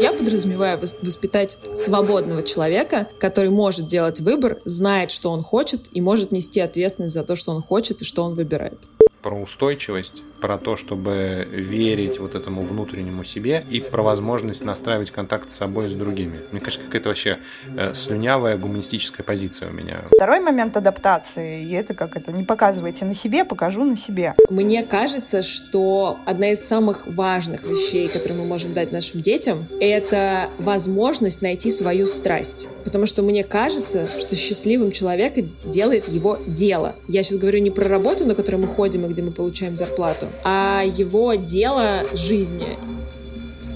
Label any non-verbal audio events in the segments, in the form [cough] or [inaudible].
Я подразумеваю воспитать свободного человека, который может делать выбор, знает, что он хочет, и может нести ответственность за то, что он хочет и что он выбирает. Про устойчивость, про то, чтобы верить вот этому внутреннему себе и про возможность настраивать контакт с собой и с другими. Мне кажется, какая-то вообще э, слюнявая гуманистическая позиция у меня. Второй момент адаптации, и это как это, не показывайте на себе, покажу на себе. Мне кажется, что одна из самых важных вещей, которые мы можем дать нашим детям, это возможность найти свою страсть. Потому что мне кажется, что счастливым человеком делает его дело. Я сейчас говорю не про работу, на которой мы ходим и где мы получаем зарплату, а его дело жизни.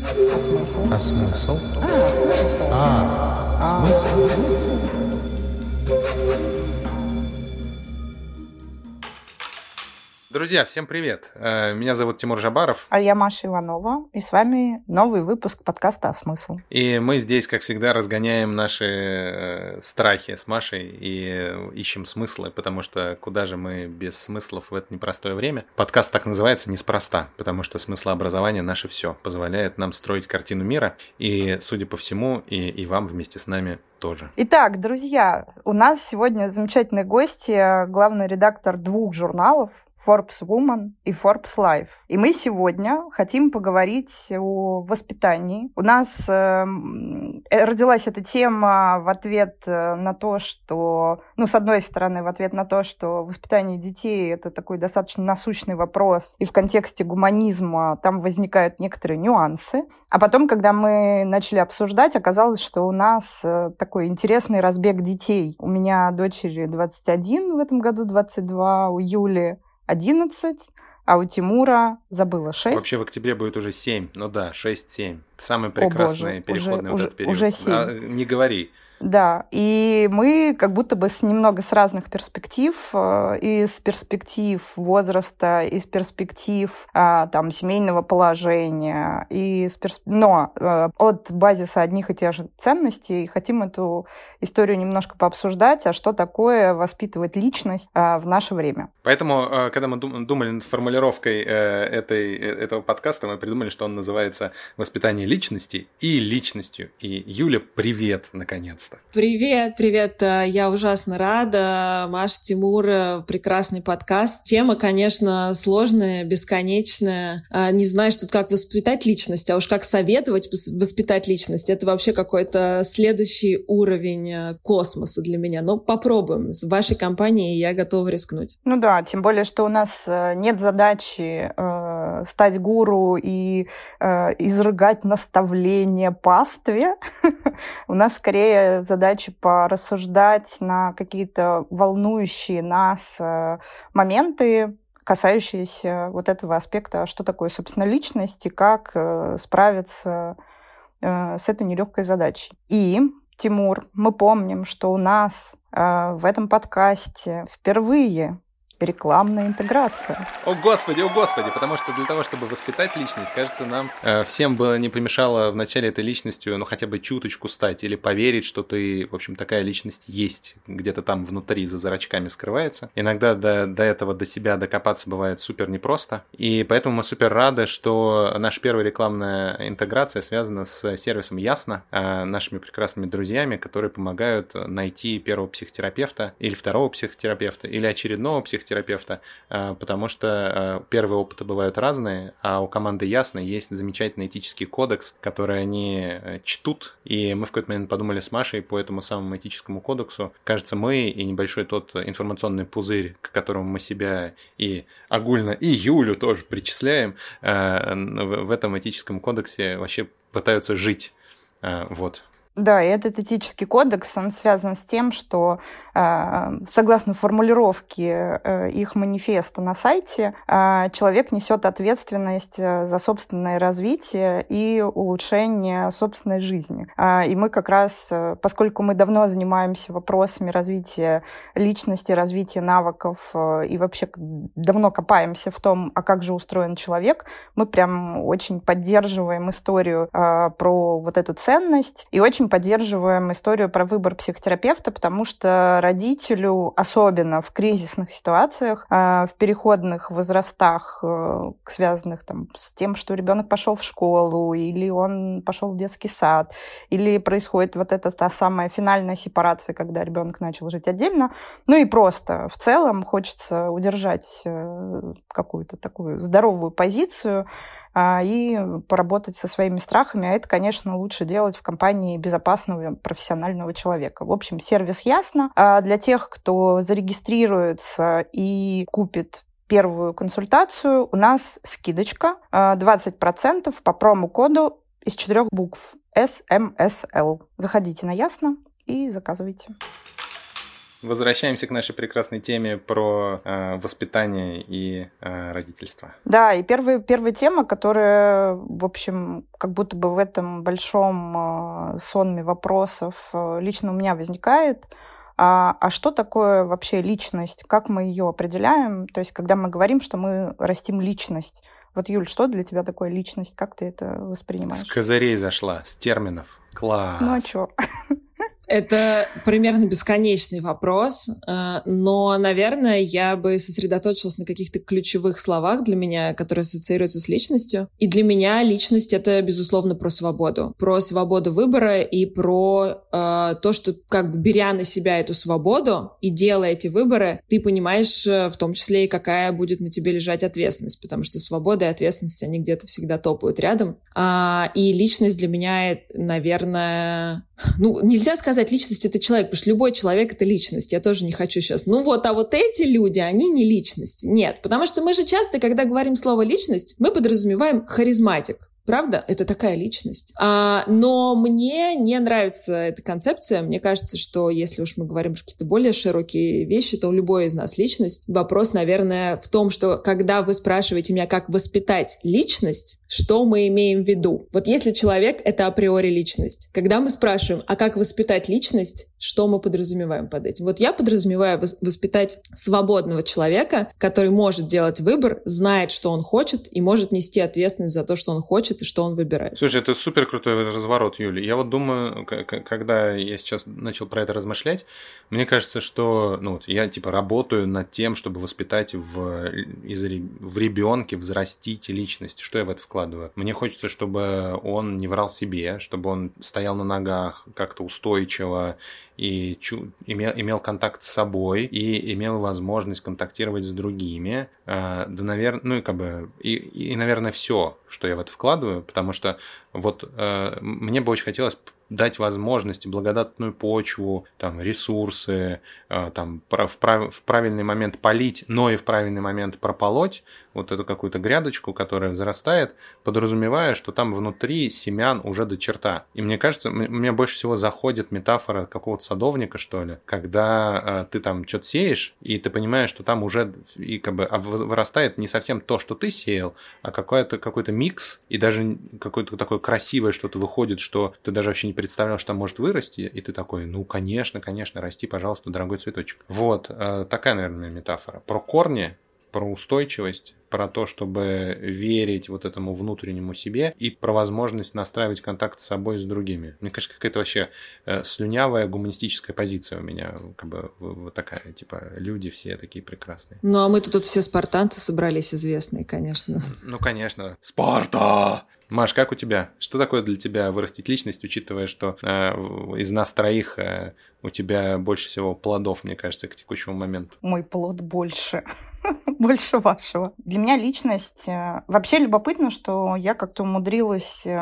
А смысл? А смысл? А, смысл? А, смысл? Друзья, всем привет! Э, меня зовут Тимур Жабаров. А я Маша Иванова. И с вами новый выпуск подкаста «А смысл?». И мы здесь, как всегда, разгоняем наши э, страхи с Машей и ищем смыслы, потому что куда же мы без смыслов в это непростое время? Подкаст так называется неспроста, потому что смыслообразование наше все позволяет нам строить картину мира. И, судя по всему, и, и вам вместе с нами тоже. Итак, друзья, у нас сегодня замечательные гости, главный редактор двух журналов Forbes Woman и Forbes Life. И мы сегодня хотим поговорить о воспитании. У нас эм, э, родилась эта тема в ответ э, на то, что, ну, с одной стороны, в ответ на то, что воспитание детей — это такой достаточно насущный вопрос, и в контексте гуманизма там возникают некоторые нюансы. А потом, когда мы начали обсуждать, оказалось, что у нас э, такой интересный разбег детей. У меня дочери 21 в этом году, 22, у Юли 11, а у Тимура забыла 6. Вообще в октябре будет уже 7, ну да, 6-7. Самый прекрасный О, боже, переходный уже, вот этот период. Уже 7. А, не говори. Да, и мы как будто бы с немного с разных перспектив, э, из перспектив возраста, из перспектив а, там семейного положения, из персп... но э, от базиса одних и тех же ценностей хотим эту историю немножко пообсуждать, а что такое воспитывать личность а, в наше время. Поэтому, э, когда мы думали над формулировкой этой, этого подкаста, мы придумали, что он называется «Воспитание личности и личностью». И Юля, привет, наконец подкаста. Привет, привет. Э, я ужасно рада. Маша Тимур, э, прекрасный подкаст. Тема, конечно, сложная, бесконечная. Э, не знаю, что как воспитать личность, а уж как советовать воспитать личность. Это вообще какой-то следующий уровень космоса для меня. Но попробуем. С вашей компанией я готова рискнуть. Ну да, тем более, что у нас нет задачи э, стать гуру и э, изрыгать наставления пастве. [laughs] У нас скорее задачи порассуждать на какие-то волнующие нас э, моменты, касающиеся вот этого аспекта, что такое, собственно, личность и как э, справиться э, с этой нелегкой задачей. И, Тимур, мы помним, что у нас в этом подкасте впервые рекламная интеграция. О господи, о господи, потому что для того, чтобы воспитать личность, кажется, нам э, всем было не помешало в начале этой личностью, ну хотя бы чуточку стать или поверить, что ты, в общем, такая личность есть, где-то там внутри за зрачками скрывается. Иногда до, до этого, до себя докопаться бывает супер непросто, и поэтому мы супер рады, что наша первая рекламная интеграция связана с сервисом Ясно, э, нашими прекрасными друзьями, которые помогают найти первого психотерапевта или второго психотерапевта или очередного психотерапевта, терапевта, а, потому что а, первые опыты бывают разные, а у команды Ясно есть замечательный этический кодекс, который они э, чтут, и мы в какой-то момент подумали с Машей по этому самому этическому кодексу. Кажется, мы и небольшой тот информационный пузырь, к которому мы себя и огульно, и Юлю тоже причисляем, в этом этическом кодексе вообще пытаются жить. Вот. Да, и этот этический кодекс, он связан с тем, что э, согласно формулировке э, их манифеста на сайте, э, человек несет ответственность за собственное развитие и улучшение собственной жизни. И мы как раз, поскольку мы давно занимаемся вопросами развития личности, развития навыков и вообще давно копаемся в том, а как же устроен человек, мы прям очень поддерживаем историю про вот эту ценность и очень очень поддерживаем историю про выбор психотерапевта, потому что родителю, особенно в кризисных ситуациях, э, в переходных возрастах, э, связанных там, с тем, что ребенок пошел в школу, или он пошел в детский сад, или происходит вот эта та самая финальная сепарация, когда ребенок начал жить отдельно, ну и просто в целом хочется удержать какую-то такую здоровую позицию, а, и поработать со своими страхами. А это, конечно, лучше делать в компании безопасного профессионального человека. В общем, сервис ясно. А для тех, кто зарегистрируется и купит первую консультацию, у нас скидочка 20% а, по промокоду из четырех букв SMSL. Заходите на Ясно и заказывайте. Возвращаемся к нашей прекрасной теме про э, воспитание и э, родительство. Да, и первая, первая тема, которая, в общем, как будто бы в этом большом э, сонме вопросов э, лично у меня возникает, а, а что такое вообще личность? Как мы ее определяем? То есть, когда мы говорим, что мы растим личность, вот, Юль, что для тебя такое личность? Как ты это воспринимаешь? С козырей зашла, с терминов. Класс. Ну а что? [laughs] Это примерно бесконечный вопрос, э, но, наверное, я бы сосредоточилась на каких-то ключевых словах для меня, которые ассоциируются с личностью. И для меня личность — это, безусловно, про свободу. Про свободу выбора и про э, то, что, как бы беря на себя эту свободу и делая эти выборы, ты понимаешь э, в том числе и какая будет на тебе лежать ответственность, потому что свобода и ответственность, они где-то всегда топают рядом. А, и личность для меня, наверное, ну, нельзя сказать, личность — это человек, потому что любой человек — это личность. Я тоже не хочу сейчас. Ну вот, а вот эти люди, они не личность. Нет, потому что мы же часто, когда говорим слово «личность», мы подразумеваем харизматик. Правда, это такая личность. А, но мне не нравится эта концепция. Мне кажется, что если уж мы говорим про какие-то более широкие вещи, то у любой из нас личность. Вопрос, наверное, в том, что когда вы спрашиваете меня, как воспитать личность, что мы имеем в виду? Вот если человек — это априори личность. Когда мы спрашиваем, а как воспитать личность, что мы подразумеваем под этим? Вот я подразумеваю воспитать свободного человека, который может делать выбор, знает, что он хочет, и может нести ответственность за то, что он хочет, и что он выбирает. Слушай, это супер крутой разворот, Юли. Я вот думаю, когда я сейчас начал про это размышлять, мне кажется, что ну, вот я типа работаю над тем, чтобы воспитать в, из, в ребенке, взрастить личность. Что я в это вкладываю? Мне хочется, чтобы он не врал себе, чтобы он стоял на ногах как-то устойчиво и чу, имел, имел контакт с собой и имел возможность контактировать с другими. Э, да, наверное, ну и как бы, и, и, наверное, все, что я в это вкладываю, потому что вот э, мне бы очень хотелось дать возможность, благодатную почву, там, ресурсы, э, там, в, прав, в правильный момент полить, но и в правильный момент прополоть вот эту какую-то грядочку, которая взрастает, подразумевая, что там внутри семян уже до черта. И мне кажется, мне больше всего заходит метафора какого-то садовника, что ли, когда э, ты там что-то сеешь, и ты понимаешь, что там уже и как бы а вырастает не совсем то, что ты сеял, а какой-то какой-то микс, и даже какое-то такое красивое что-то выходит, что ты даже вообще не представлял, что может вырасти, и ты такой, ну, конечно, конечно, расти, пожалуйста, дорогой цветочек. Вот, э, такая, наверное, метафора. Про корни, про устойчивость, про то, чтобы верить вот этому внутреннему себе и про возможность настраивать контакт с собой и с другими. Мне кажется, какая-то вообще э, слюнявая гуманистическая позиция у меня, как бы вот такая, типа, люди все такие прекрасные. Ну, а мы-то тут все спартанцы собрались известные, конечно. Ну, конечно. Спарта! Маш, как у тебя? Что такое для тебя вырастить личность, учитывая, что э, из нас троих э, у тебя больше всего плодов, мне кажется, к текущему моменту? Мой плод больше. [laughs] больше вашего. Для меня личность... Э, вообще любопытно, что я как-то умудрилась э,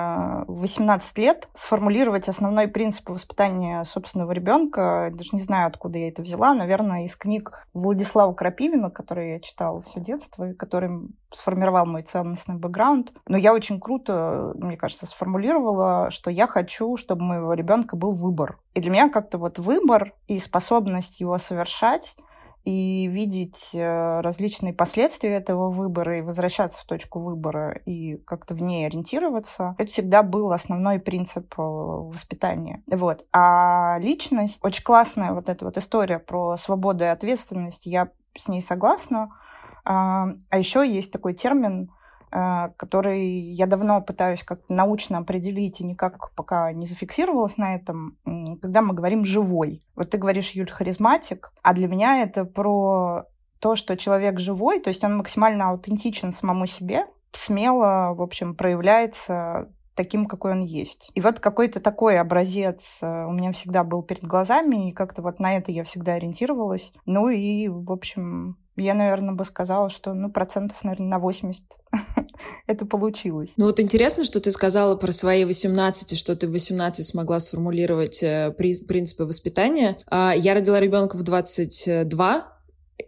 в 18 лет сформулировать основной принцип воспитания собственного ребенка. Даже не знаю, откуда я это взяла. Наверное, из книг Владислава Крапивина, которые я читала все детство, и который сформировал мой ценностный бэкграунд. Но я очень круто, мне кажется, сформулировала, что я хочу, чтобы у моего ребенка был выбор. И для меня как-то вот выбор и способность его совершать и видеть э, различные последствия этого выбора и возвращаться в точку выбора и как-то в ней ориентироваться, это всегда был основной принцип э, воспитания. Вот. А личность, очень классная вот эта вот история про свободу и ответственность, я с ней согласна. А, а еще есть такой термин который я давно пытаюсь как-то научно определить и никак пока не зафиксировалась на этом, когда мы говорим «живой». Вот ты говоришь, Юль, харизматик, а для меня это про то, что человек живой, то есть он максимально аутентичен самому себе, смело, в общем, проявляется таким, какой он есть. И вот какой-то такой образец э, у меня всегда был перед глазами, и как-то вот на это я всегда ориентировалась. Ну и, в общем, я, наверное, бы сказала, что, ну, процентов, наверное, на 80 [laughs] это получилось. Ну вот интересно, что ты сказала про свои 18, и что ты в 18 смогла сформулировать э, принципы воспитания. А, я родила ребенка в 22,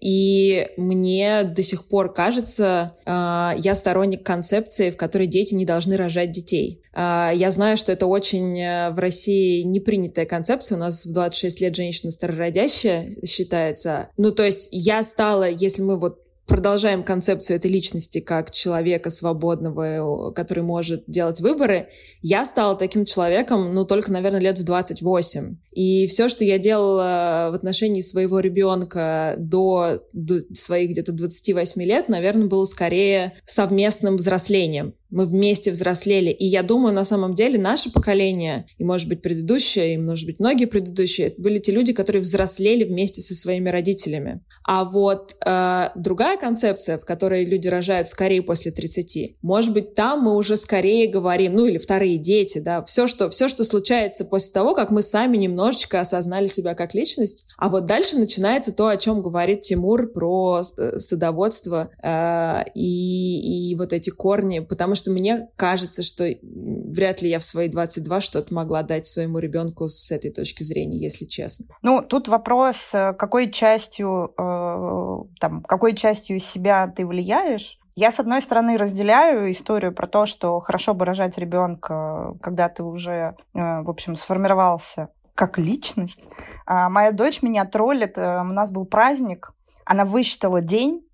и мне до сих пор кажется, э, я сторонник концепции, в которой дети не должны рожать детей. Э, я знаю, что это очень э, в России непринятая концепция. У нас в 26 лет женщина старородящая считается. Ну, то есть я стала, если мы вот продолжаем концепцию этой личности как человека свободного, который может делать выборы, я стала таким человеком, ну, только, наверное, лет в 28. И все, что я делала в отношении своего ребенка до, до своих где-то 28 лет, наверное, было скорее совместным взрослением мы вместе взрослели. И я думаю, на самом деле наше поколение, и, может быть, предыдущее, и, может быть, многие предыдущие, были те люди, которые взрослели вместе со своими родителями. А вот э, другая концепция, в которой люди рожают скорее после 30, может быть, там мы уже скорее говорим, ну или вторые дети, да, все, что, все, что случается после того, как мы сами немножечко осознали себя как личность. А вот дальше начинается то, о чем говорит Тимур про э, садоводство э, и, и вот эти корни, потому что что мне кажется, что вряд ли я в свои 22 что-то могла дать своему ребенку с этой точки зрения, если честно. Ну, тут вопрос, э, какой частью, э, там, какой частью себя ты влияешь, я, с одной стороны, разделяю историю про то, что хорошо бы рожать ребенка, когда ты уже, э, в общем, сформировался как личность. А моя дочь меня троллит. У нас был праздник. Она высчитала день,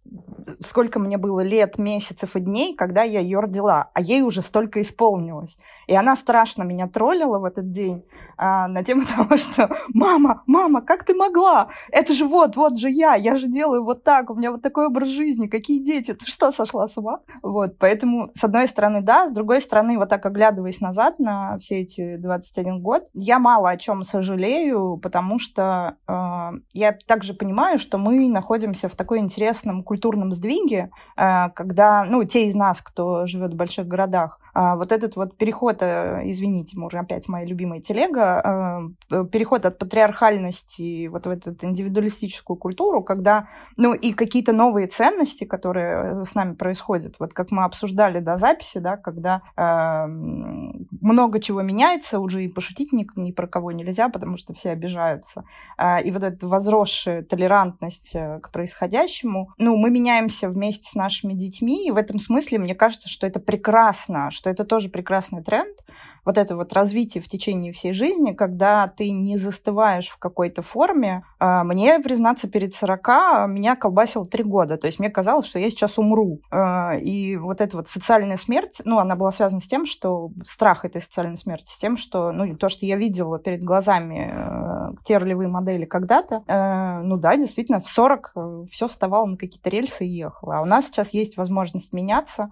сколько мне было лет, месяцев и дней, когда я ее родила, а ей уже столько исполнилось. И она страшно меня троллила в этот день а, на тему [laughs] того, что «Мама, мама, как ты могла? Это же вот, вот же я, я же делаю вот так, у меня вот такой образ жизни, какие дети, ты что, сошла с ума?» Вот, поэтому, с одной стороны, да, с другой стороны, вот так оглядываясь назад на все эти 21 год, я мало о чем сожалею, потому что э, я также понимаю, что мы находимся в такой интересном культурном сдвиге, э, когда, ну, те из нас, кто живет в больших городах, вот этот вот переход, э, извините, мы уже опять моя любимая телега, переход от патриархальности вот в эту индивидуалистическую культуру, когда, ну, и какие-то новые ценности, которые с нами происходят, вот как мы обсуждали до записи, да, когда э, много чего меняется, уже и пошутить ни, ни про кого нельзя, потому что все обижаются. Э, и вот эта возросшая толерантность к происходящему, ну, мы меняемся вместе с нашими детьми, и в этом смысле мне кажется, что это прекрасно, что это тоже прекрасный тренд, вот это вот развитие в течение всей жизни, когда ты не застываешь в какой-то форме. А, мне, признаться, перед 40 меня колбасило три года, то есть мне казалось, что я сейчас умру. А, и вот эта вот социальная смерть, ну, она была связана с тем, что страх этой социальной смерти, с тем, что, ну, то, что я видела перед глазами э, те ролевые модели когда-то, э, ну да, действительно, в 40 э, все вставало на какие-то рельсы и ехало. А у нас сейчас есть возможность меняться,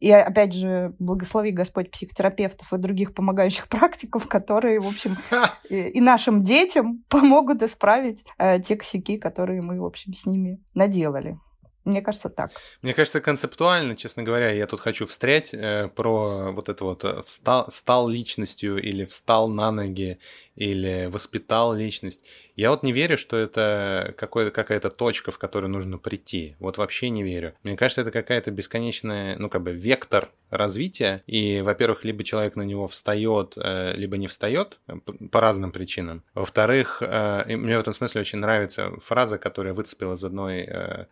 и опять же, благослови Господь психотерапевтов и других помогающих [laughs] практиков, которые, в общем, и, и нашим детям [laughs] помогут исправить э, те косяки, которые мы, в общем, с ними наделали. Мне кажется, так. Мне кажется, концептуально, честно говоря, я тут хочу встрять э, про вот это вот э, встал, стал личностью или встал на ноги или воспитал личность. Я вот не верю, что это какая-то точка, в которую нужно прийти. Вот вообще не верю. Мне кажется, это какая-то бесконечная, ну, как бы вектор развития. И, во-первых, либо человек на него встает, э, либо не встает э, по разным причинам. Во-вторых, э, мне в этом смысле очень нравится фраза, которая выцепила из одной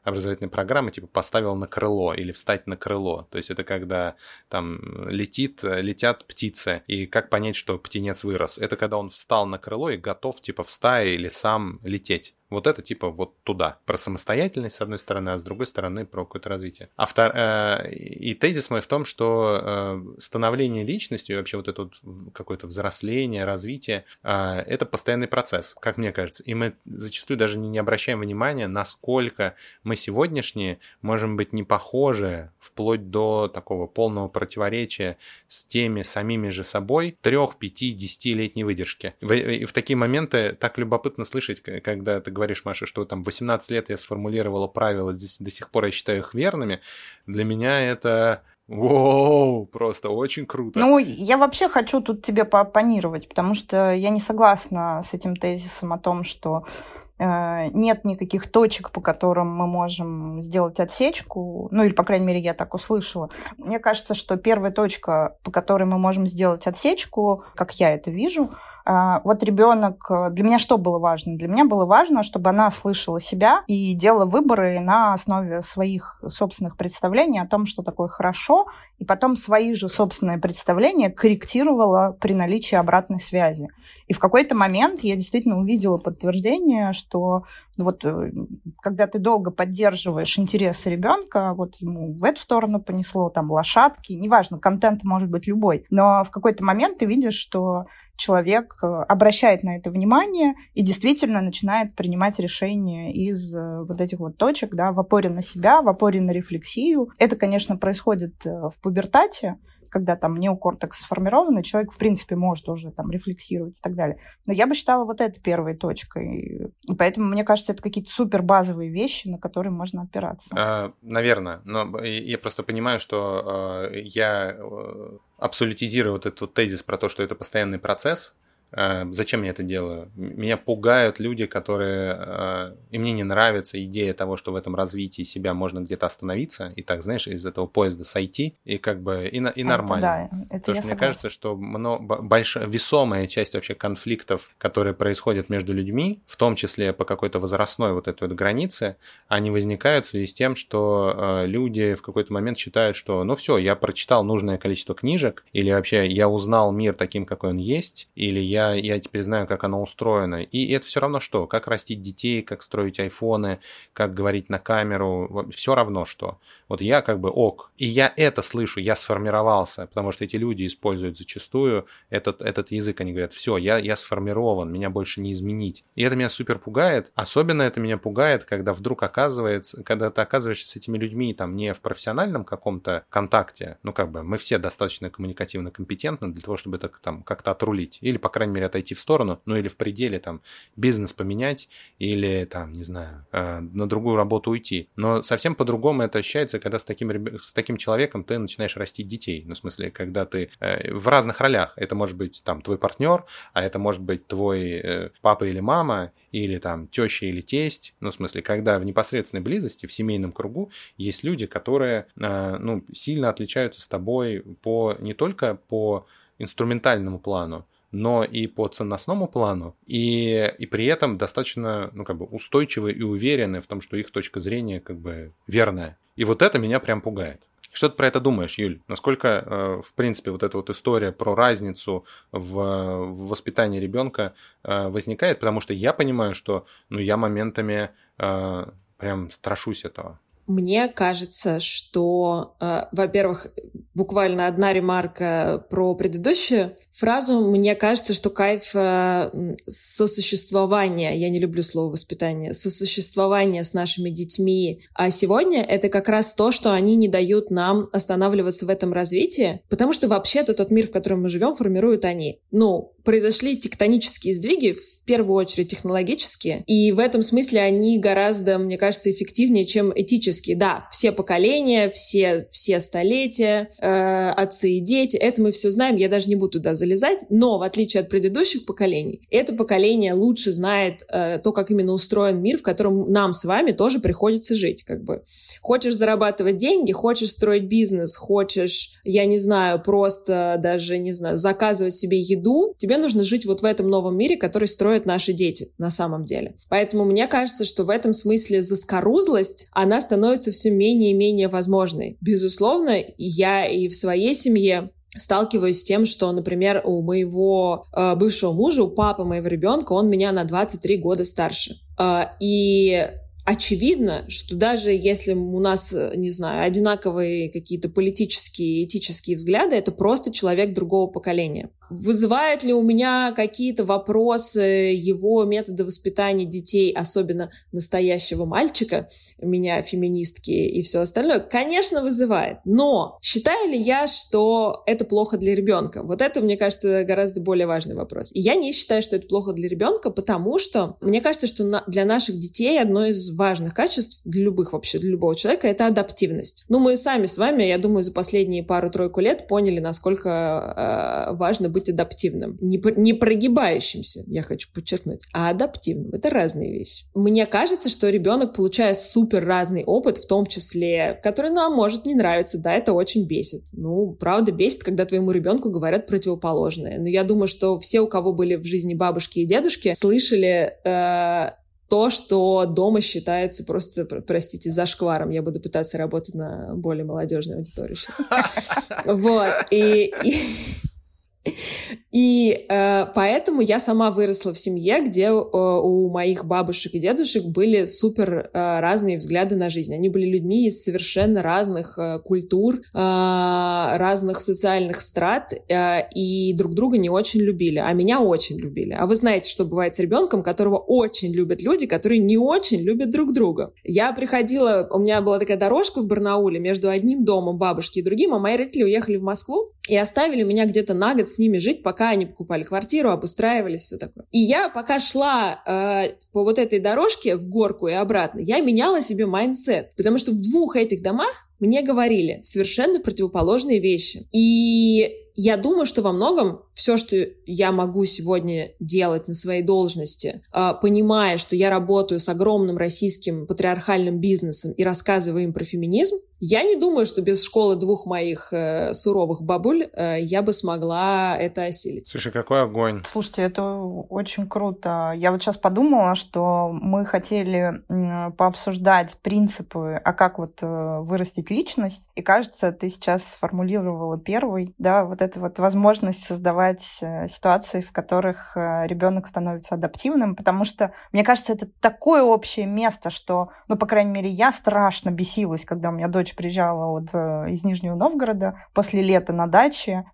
образовательной программы, типа «поставил на крыло» или «встать на крыло». То есть это когда там летит, летят птицы, и как понять, что птенец вырос? Это когда он встал встал на крыло и готов типа в стае или сам лететь. Вот это типа вот туда. Про самостоятельность, с одной стороны, а с другой стороны про какое-то развитие. А втор... э, и тезис мой в том, что э, становление личностью вообще вот это вот какое-то взросление, развитие, э, это постоянный процесс, как мне кажется. И мы зачастую даже не, обращаем внимания, насколько мы сегодняшние можем быть не похожи вплоть до такого полного противоречия с теми самими же собой трех, пяти, десятилетней выдержки. В, и в такие моменты так любопытно слышать, когда ты говоришь, Маша, что там 18 лет я сформулировала правила, здесь до сих пор я считаю их верными. Для меня это Воу, просто очень круто. Ну, я вообще хочу тут тебе поопонировать, потому что я не согласна с этим тезисом о том, что э, нет никаких точек, по которым мы можем сделать отсечку, ну или, по крайней мере, я так услышала. Мне кажется, что первая точка, по которой мы можем сделать отсечку, как я это вижу, вот ребенок, э, для меня что было важно? Для меня было важно, чтобы она слышала себя и делала выборы на основе своих собственных представлений о том, что такое хорошо, и потом свои же собственные представления корректировала при наличии обратной связи. И в какой-то момент я действительно увидела подтверждение, что вот э, когда ты долго поддерживаешь интересы ребенка, вот ему в эту сторону понесло, там лошадки, неважно, контент может быть любой, но в какой-то момент ты видишь, что человек э, обращает на это внимание и действительно начинает принимать решения из э, вот этих вот точек, да, в опоре на себя, в опоре на рефлексию. Это, конечно, происходит в пубертате, когда там неокортекс сформирован, и человек, в принципе, может уже там рефлексировать и так далее. Но я бы считала вот это первой точкой. И поэтому, мне кажется, это какие-то супер базовые вещи, на которые можно опираться. А, наверное. Но я просто понимаю, что э, я абсолютизирую вот этот вот тезис про то, что это постоянный процесс, зачем я это делаю? Меня пугают люди, которые... Э, и мне не нравится идея того, что в этом развитии себя можно где-то остановиться, и так, знаешь, из этого поезда сойти, и как бы и, и нормально. Это да, это Потому что мне кажется, что много, большая, весомая часть вообще конфликтов, которые происходят между людьми, в том числе по какой-то возрастной вот этой вот границе, они возникают в связи с тем, что э, люди в какой-то момент считают, что ну все, я прочитал нужное количество книжек, или вообще я узнал мир таким, какой он есть, или я я, я теперь знаю, как оно устроено. И это все равно что? Как растить детей, как строить айфоны, как говорить на камеру, все равно что. Вот я как бы ок. И я это слышу, я сформировался, потому что эти люди используют зачастую этот, этот язык, они говорят, все, я, я сформирован, меня больше не изменить. И это меня супер пугает. Особенно это меня пугает, когда вдруг оказывается, когда ты оказываешься с этими людьми там не в профессиональном каком-то контакте, ну как бы мы все достаточно коммуникативно компетентны для того, чтобы это там как-то отрулить. Или, по крайней крайней мере, отойти в сторону, ну или в пределе там бизнес поменять или там, не знаю, э, на другую работу уйти. Но совсем по-другому это ощущается, когда с таким, с таким человеком ты начинаешь растить детей. Ну, в смысле, когда ты э, в разных ролях. Это может быть там твой партнер, а это может быть твой э, папа или мама, или там теща или тесть. Ну, в смысле, когда в непосредственной близости, в семейном кругу есть люди, которые, ну, сильно отличаются с тобой по не только по инструментальному плану, но и по ценностному плану, и, и при этом достаточно, ну, как бы устойчивы и уверены в том, что их точка зрения как бы верная. И вот это меня прям пугает. Что ты про это думаешь, Юль? Насколько, э, в принципе, вот эта вот история про разницу в, воспитании ребенка э, возникает? Потому что я понимаю, что ну, я моментами э, прям страшусь этого. Мне кажется, что, во-первых, буквально одна ремарка про предыдущую фразу. Мне кажется, что кайф э, сосуществования, я не люблю слово воспитание, сосуществования с нашими детьми, а сегодня это как раз то, что они не дают нам останавливаться в этом развитии, потому что вообще-то тот мир, в котором мы живем, формируют они. Ну, произошли тектонические сдвиги, в первую очередь технологические, и в этом смысле они гораздо, мне кажется, эффективнее, чем этические. Да, все поколения, все, все столетия, э, отцы и дети, это мы все знаем, я даже не буду туда залезать, но в отличие от предыдущих поколений, это поколение лучше знает э, то, как именно устроен мир, в котором нам с вами тоже приходится жить, как бы. Хочешь зарабатывать деньги, хочешь строить бизнес, хочешь, я не знаю, просто даже, не знаю, заказывать себе еду, тебе нужно жить вот в этом новом мире, который строят наши дети на самом деле. Поэтому мне кажется, что в этом смысле заскорузлость, она становится все менее и менее возможной. Безусловно, я и в своей семье сталкиваюсь с тем, что, например, у моего э, бывшего мужа, у папы моего ребенка, он меня на 23 года старше. Э, и очевидно, что даже если у нас, не знаю, одинаковые какие-то политические, этические взгляды, это просто человек другого поколения. Вызывает ли у меня какие-то вопросы его метода воспитания детей, особенно настоящего мальчика, меня феминистки и все остальное? Конечно, вызывает. Но считаю ли я, что это плохо для ребенка? Вот это, мне кажется, гораздо более важный вопрос. И я не считаю, что это плохо для ребенка, потому что мне кажется, что для наших детей одно из важных качеств для любых вообще, для любого человека, это адаптивность. Ну, мы сами с вами, я думаю, за последние пару-тройку лет поняли, насколько э, важно быть быть адаптивным. Не, не прогибающимся, я хочу подчеркнуть, а адаптивным. Это разные вещи. Мне кажется, что ребенок, получая супер разный опыт, в том числе, который нам может не нравиться, да, это очень бесит. Ну, правда, бесит, когда твоему ребенку говорят противоположное. Но я думаю, что все, у кого были в жизни бабушки и дедушки, слышали э, то, что дома считается просто, простите, зашкваром. Я буду пытаться работать на более молодежной аудитории сейчас. [laughs] Вот. И, [laughs] и э, поэтому я сама выросла в семье, где э, у моих бабушек и дедушек были супер э, разные взгляды на жизнь. Они были людьми из совершенно разных э, культур, э, разных социальных страт, э, и друг друга не очень любили, а меня очень любили. А вы знаете, что бывает с ребенком, которого очень любят люди, которые не очень любят друг друга. Я приходила, у меня была такая дорожка в Барнауле между одним домом бабушки и другим, а мои родители уехали в Москву и оставили меня где-то на год с ними жить, пока они покупали квартиру, обустраивались, все такое. И я пока шла э, по вот этой дорожке в горку и обратно, я меняла себе mindset, потому что в двух этих домах мне говорили совершенно противоположные вещи. И я думаю, что во многом все, что я могу сегодня делать на своей должности, а, понимая, что я работаю с огромным российским патриархальным бизнесом и рассказываю им про феминизм, я не думаю, что без школы двух моих э, суровых бабуль э, я бы смогла это осилить. Слушай, какой огонь. Слушайте, это очень круто. Я вот сейчас подумала, что мы хотели э, пообсуждать принципы, а как вот э, вырастить личность. И кажется, ты сейчас сформулировала первый, да, вот эта вот возможность создавать э, ситуации, в которых э, ребенок становится адаптивным, потому что, мне кажется, это такое общее место, что, ну, по крайней мере, я страшно бесилась, когда у меня дочь приезжала вот э, из Нижнего Новгорода после лета на даче,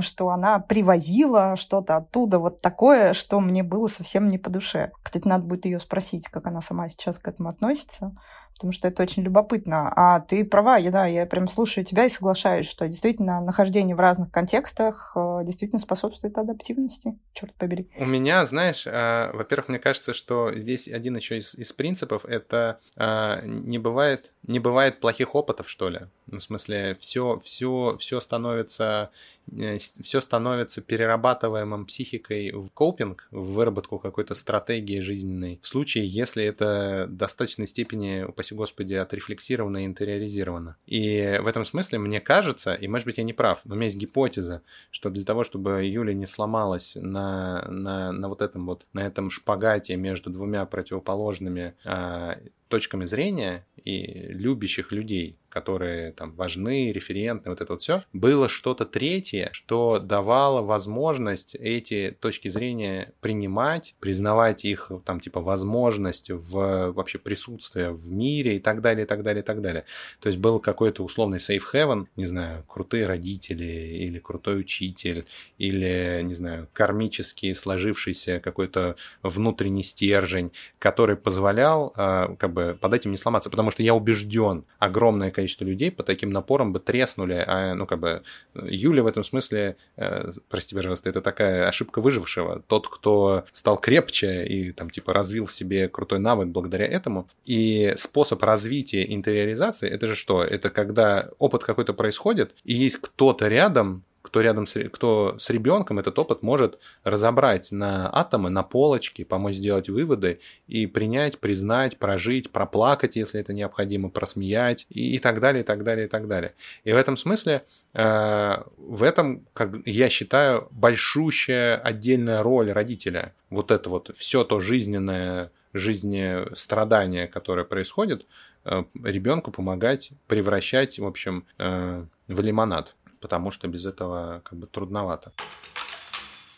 что она привозила что-то оттуда вот такое, что мне было совсем не по душе. Кстати, надо будет ее спросить, как она сама сейчас к этому относится потому что это очень любопытно. А ты права, я, да, я прям слушаю тебя и соглашаюсь, что действительно нахождение в разных контекстах э, действительно способствует адаптивности. Черт побери. У меня, знаешь, э, во-первых, мне кажется, что здесь один еще из, из принципов это э, не бывает не бывает плохих опытов, что ли. Ну, в смысле, все, все, все становится Э, все становится перерабатываемым психикой в копинг, в выработку какой-то стратегии жизненной, в случае, если это в достаточной степени, упаси господи, отрефлексировано и интериоризировано. И в этом смысле мне кажется, и может быть я не прав, но у меня есть гипотеза, что для того, чтобы Юля не сломалась на, на, на вот этом вот, на этом шпагате между двумя противоположными а, точками зрения и любящих людей, которые там важны, референтны, вот это вот все, было что-то третье, что давало возможность эти точки зрения принимать, признавать их там типа возможность в вообще присутствие в мире и так далее, и так далее, и так далее. То есть был какой-то условный safe heaven, не знаю, крутые родители или крутой учитель, или, не знаю, кармически сложившийся какой-то внутренний стержень, который позволял а, как бы под этим не сломаться, потому что я убежден, огромное количество людей по таким напорам бы треснули. А, ну, как бы, Юля в этом смысле, э, прости, пожалуйста, это такая ошибка выжившего. Тот, кто стал крепче и, там, типа, развил в себе крутой навык благодаря этому. И способ развития интериоризации, это же что? Это когда опыт какой-то происходит, и есть кто-то рядом, кто рядом с, кто с ребенком этот опыт может разобрать на атомы, на полочки, помочь сделать выводы и принять, признать, прожить, проплакать, если это необходимо, просмеять и, и так далее, и так далее, и так далее. И в этом смысле э, в этом, как я считаю, большущая отдельная роль родителя. Вот это вот все то жизненное жизнестрадание, которое происходит, э, ребенку помогать превращать, в общем, э, в лимонад потому что без этого как бы трудновато.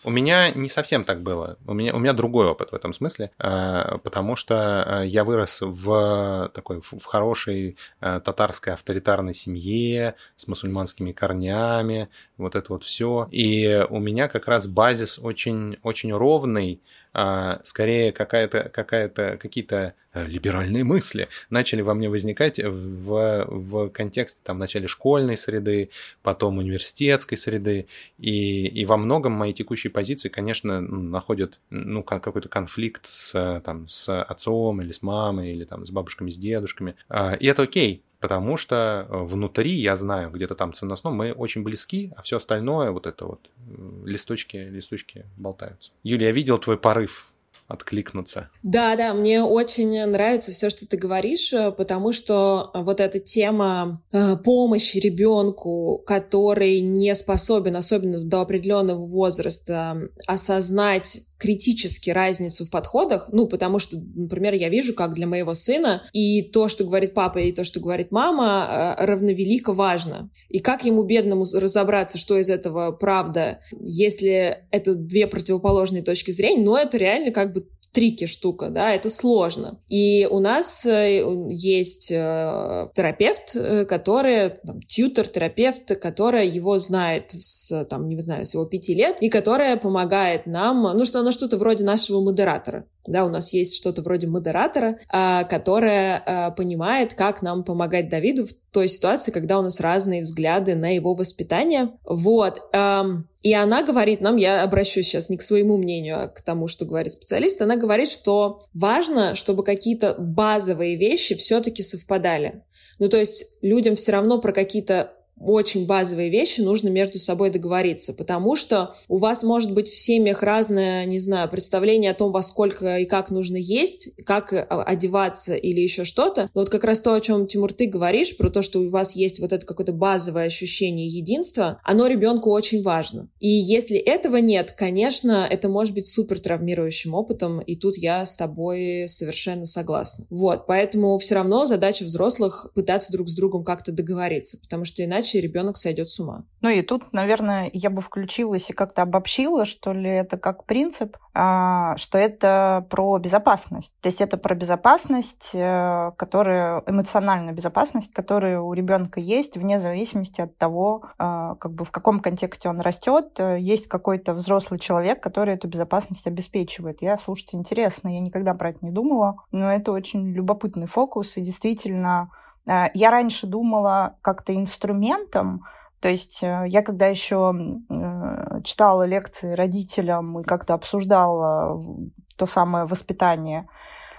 У меня не совсем так было. У меня, у меня другой опыт в этом смысле, э, потому что э, я вырос в такой в хорошей э, татарской авторитарной семье с мусульманскими корнями, вот это вот все. И у меня как раз базис очень, очень ровный, а скорее какая-то, какая-то, какие-то э, либеральные мысли начали во мне возникать в, в контексте там, в начале школьной среды, потом университетской среды, и, и во многом мои текущие позиции, конечно, находят ну, какой-то конфликт с, там, с отцом или с мамой, или там, с бабушками, с дедушками, а, и это окей, потому что э, внутри, я знаю, где-то там ценностно, мы очень близки, а все остальное, вот это вот, листочки, листочки болтаются. Юлия, я видел твой порыв откликнуться. Да, да, мне очень нравится все, что ты говоришь, э, потому что вот эта тема э, помощи ребенку, который не способен, особенно до определенного возраста, осознать критически разницу в подходах, ну, потому что, например, я вижу, как для моего сына и то, что говорит папа, и то, что говорит мама, э, равновелико важно. И как ему, бедному, разобраться, что из этого правда, если это две противоположные точки зрения, но это реально как бы трики штука, да, это сложно. И у нас э, есть э, терапевт, э, который, там, тьютер-терапевт, которая его знает с, там, не знаю, с его пяти лет, и которая помогает нам, ну, что она что-то вроде нашего модератора. Да, у нас есть что-то вроде модератора, а, которая а, понимает, как нам помогать Давиду в той ситуации, когда у нас разные взгляды на его воспитание. Вот. И она говорит нам, я обращусь сейчас не к своему мнению, а к тому, что говорит специалист, она говорит, что важно, чтобы какие-то базовые вещи все-таки совпадали. Ну, то есть людям все равно про какие-то очень базовые вещи нужно между собой договориться, потому что у вас может быть в семьях разное, не знаю, представление о том, во сколько и как нужно есть, как э, одеваться или еще что-то. Но вот как раз то, о чем, Тимур, ты говоришь, про то, что у вас есть вот это какое-то базовое ощущение единства, оно ребенку очень важно. И если этого нет, конечно, это может быть супер травмирующим опытом, и тут я с тобой совершенно согласна. Вот, поэтому все равно задача взрослых пытаться друг с другом как-то договориться, потому что иначе иначе ребенок сойдет с ума. Ну и тут, наверное, я бы включилась и как-то обобщила, что ли, это как принцип, а, что это про безопасность. То есть это про безопасность, э, которая, эмоциональная безопасность, которая у ребенка есть вне зависимости от того, а, как бы в каком контексте он растет. Есть какой-то взрослый человек, который эту безопасность обеспечивает. Я, слушайте, интересно, я никогда про это не думала, но это очень любопытный фокус, и действительно Э, я раньше думала как-то инструментом, то есть э, я когда еще э, читала лекции родителям и как-то обсуждала то самое воспитание,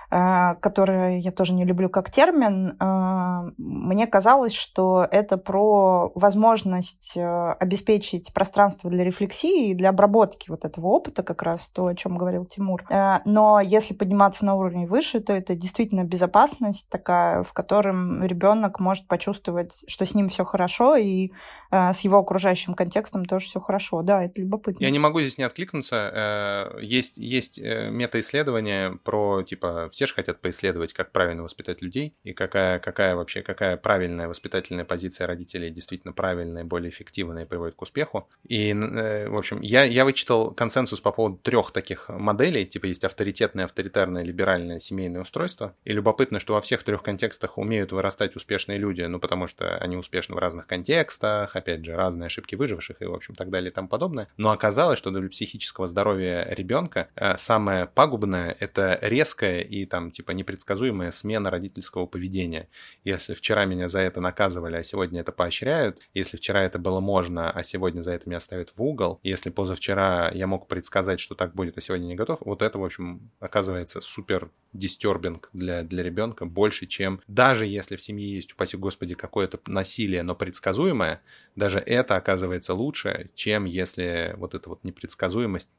Э, которое я тоже не люблю как термин, э, мне казалось, что это про возможность э, обеспечить пространство для рефлексии и для обработки вот этого опыта, как раз то, о чем говорил Тимур. Но если подниматься на уровень выше, то это действительно безопасность такая, в котором ребенок может почувствовать, что с ним все хорошо, и с его окружающим контекстом тоже все хорошо. Да, это любопытно. Я не могу здесь не откликнуться. Есть, есть метаисследования про, типа, все же хотят поисследовать, как правильно воспитать людей и какая, какая вообще, какая правильная воспитательная позиция родителей действительно правильная, более эффективная и приводит к успеху. И, э, в общем, я, я вычитал консенсус по поводу трех таких моделей, типа есть авторитетное, авторитарное, либеральное семейное устройство. И любопытно, что во всех трех контекстах умеют вырастать успешные люди, ну, потому что они успешны в разных контекстах, опять же, разные ошибки выживших и, в общем, так далее и тому подобное. Но оказалось, что для психического здоровья ребенка э, самое пагубное — это резкое и там типа непредсказуемая смена родительского поведения. Если вчера меня за это наказывали, а сегодня это поощряют, если вчера это было можно, а сегодня за это меня ставят в угол, если позавчера я мог предсказать, что так будет, а сегодня не готов, вот это, в общем, оказывается супер дистербинг для, для ребенка больше, чем даже если в семье есть, упаси господи, какое-то насилие, но предсказуемое, даже это оказывается лучше, чем если вот эта вот непредсказуемость,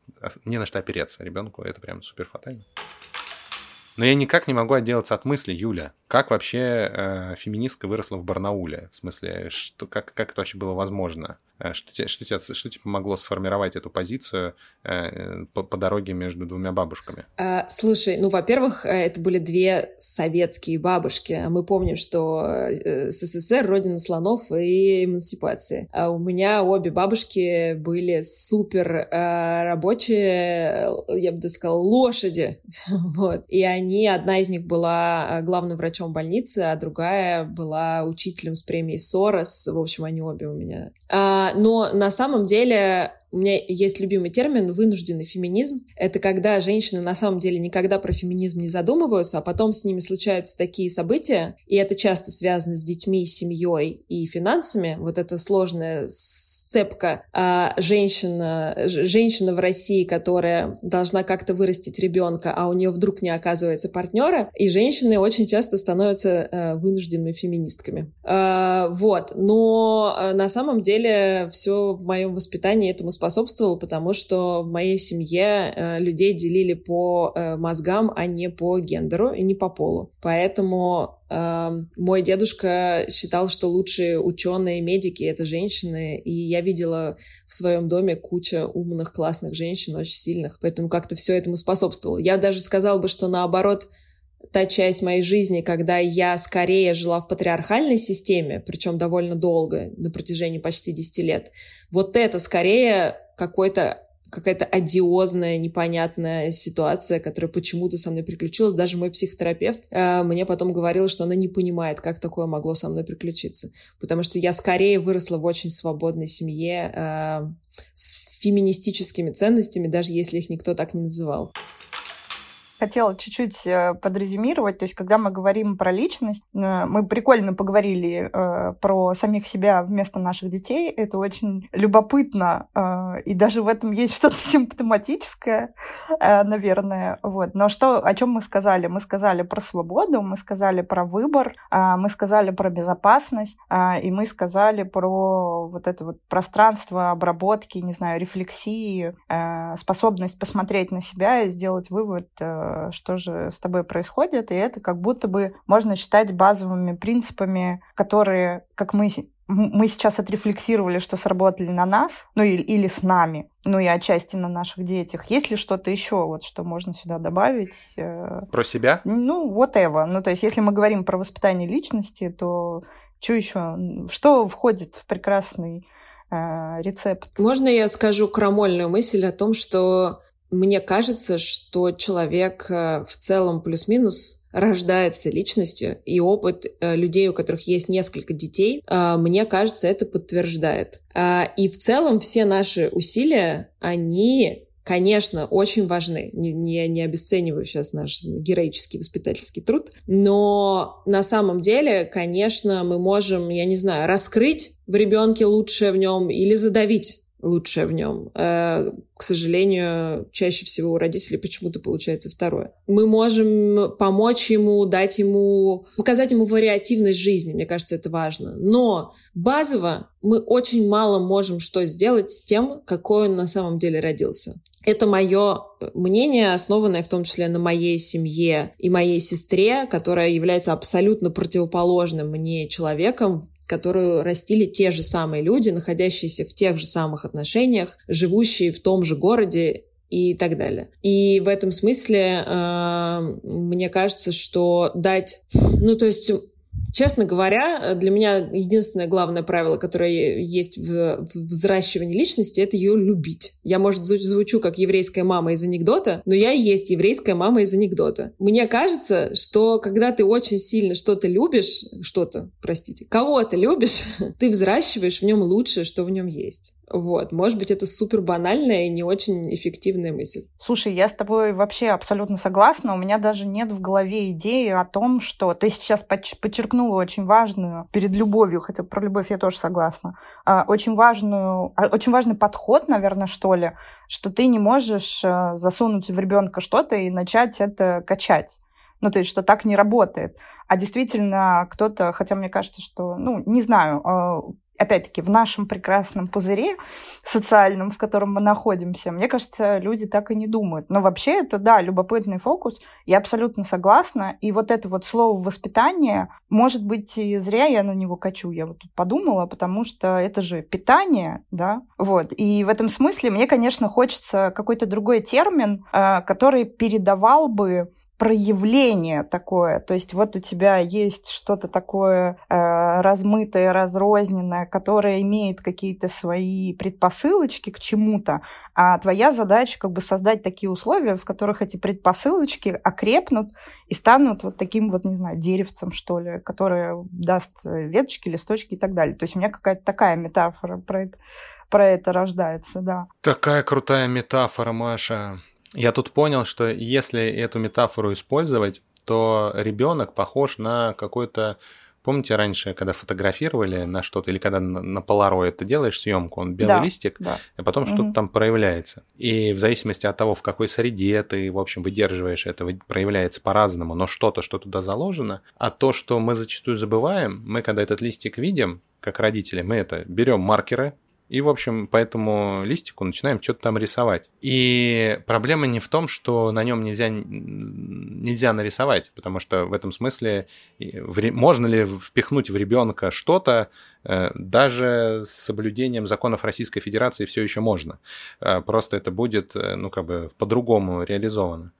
не на что опереться ребенку, это прям супер фатально. Но я никак не могу отделаться от мысли, Юля. Как вообще э, феминистка выросла в Барнауле? В смысле, что, как, как это вообще было возможно? Э, что, тебе, что, тебе, что тебе помогло сформировать эту позицию э, по, по дороге между двумя бабушками? А, слушай, ну, во-первых, э, это были две советские бабушки. Мы помним, что э, СССР — родина слонов и эмансипации. А у меня обе бабушки были супер э, рабочие, я бы сказала, лошади. [laughs] вот. И они, одна из них была главным врачом больницы, а другая была учителем с премией Сорос. В общем, они обе у меня. А, но на самом деле у меня есть любимый термин «вынужденный феминизм». Это когда женщины на самом деле никогда про феминизм не задумываются, а потом с ними случаются такие события, и это часто связано с детьми, семьей и финансами. Вот это сложная сцепка. А женщина, женщина в России, которая должна как-то вырастить ребенка, а у нее вдруг не оказывается партнера, и женщины очень часто становятся э, вынужденными феминистками. Э, вот. Но э, на самом деле все в моем воспитании этому способствовало, потому что в моей семье э, людей делили по мозгам, а не по гендеру и не по полу. Поэтому мой дедушка считал, что лучшие ученые, медики — это женщины, и я видела в своем доме куча умных, классных женщин, очень сильных, поэтому как-то все этому способствовало. Я даже сказала бы, что наоборот, та часть моей жизни, когда я скорее жила в патриархальной системе, причем довольно долго, на протяжении почти 10 лет, вот это скорее какой-то какая-то одиозная, непонятная ситуация, которая почему-то со мной приключилась. Даже мой психотерапевт э, мне потом говорил, что она не понимает, как такое могло со мной приключиться. Потому что я скорее выросла в очень свободной семье э, с феминистическими ценностями, даже если их никто так не называл хотела чуть-чуть э, подрезюмировать. То есть, когда мы говорим про личность, э, мы прикольно поговорили э, про самих себя вместо наших детей. Это очень любопытно, и даже в этом есть [laughs] что-то симптоматическое, наверное. Вот. Но что, о чем мы сказали? Мы сказали про свободу, мы сказали про выбор, мы сказали про безопасность, и мы сказали про вот это вот пространство обработки, не знаю, рефлексии, способность посмотреть на себя и сделать вывод, что же с тобой происходит, и это как будто бы можно считать базовыми принципами, которые, как мы мы сейчас отрефлексировали, что сработали на нас, ну или, или с нами, ну и отчасти на наших детях. Есть ли что-то еще, вот, что можно сюда добавить? Э? Про себя? Ну, whatever. Ну, то есть, если мы говорим про воспитание личности, то что еще? Что входит в прекрасный э, рецепт? Можно я скажу крамольную мысль о том, что мне кажется, что человек э, в целом плюс-минус рождается личностью, и опыт э, людей, у которых есть несколько детей, э, мне кажется, это подтверждает. И в целом все наши усилия, они конечно, очень важны. Не, не, не обесцениваю сейчас наш героический воспитательский труд, но на самом деле, конечно, мы можем, я не знаю, раскрыть в ребенке лучшее в нем или задавить лучшее в нем. Э, к сожалению, чаще всего у родителей почему-то получается второе. Мы можем помочь ему, дать ему, показать ему вариативность жизни, мне кажется, это важно. Но базово мы очень мало можем что сделать с тем, какой он на самом деле родился. Это мое мнение, основанное в том числе на моей семье и моей сестре, которая является абсолютно противоположным мне человеком которую растили те же самые люди, находящиеся в тех же самых отношениях, живущие в том же городе и так далее. И в этом смысле э, мне кажется, что дать, ну то есть Честно говоря, для меня единственное главное правило, которое есть в, в взращивании личности, это ее любить. Я, может, звучу как еврейская мама из анекдота, но я и есть еврейская мама из анекдота. Мне кажется, что когда ты очень сильно что-то любишь, что-то, простите, кого-то любишь, [laughs] ты взращиваешь в нем лучшее, что в нем есть. Вот, может быть, это супер банальная и не очень эффективная мысль. Слушай, я с тобой вообще абсолютно согласна. У меня даже нет в голове идеи о том, что ты сейчас подчеркнула очень важную перед любовью, хотя про любовь я тоже согласна, а, очень важную, а, очень важный подход, наверное, что ли, что ты не можешь э, засунуть в ребенка что-то и начать это качать. Ну, то есть, что так не работает. А действительно, кто-то, хотя мне кажется, что, ну, не знаю, а, опять-таки, в нашем прекрасном пузыре социальном, в котором мы находимся, мне кажется, люди так и не думают. Но вообще это, да, любопытный фокус, я абсолютно согласна. И вот это вот слово «воспитание», может быть, и зря я на него качу, я вот тут подумала, потому что это же питание, да, вот. И в этом смысле мне, конечно, хочется какой-то другой термин, э, который передавал бы проявление такое. То есть вот у тебя есть что-то такое э, размытое, разрозненное, которое имеет какие-то свои предпосылочки к чему-то, а твоя задача как бы создать такие условия, в которых эти предпосылочки окрепнут и станут вот таким вот, не знаю, деревцем, что ли, которое даст веточки, листочки и так далее. То есть у меня какая-то такая метафора про это, про это рождается, да. Такая крутая метафора, Маша. Я тут понял, что если эту метафору использовать, то ребенок похож на какой-то Помните раньше, когда фотографировали на что-то, или когда на, на Polaroid ты делаешь съемку, он белый да, листик, да. а потом угу. что-то там проявляется. И в зависимости от того, в какой среде ты, в общем, выдерживаешь это, проявляется по-разному, но что-то, что туда заложено. А то, что мы зачастую забываем, мы когда этот листик видим, как родители, мы это берем маркеры, и, в общем, по этому листику начинаем что-то там рисовать. И проблема не в том, что на нем нельзя, нельзя нарисовать, потому что в этом смысле можно ли впихнуть в ребенка что-то, даже с соблюдением законов Российской Федерации все еще можно. Э, просто это будет, э, ну, как бы по-другому реализовано.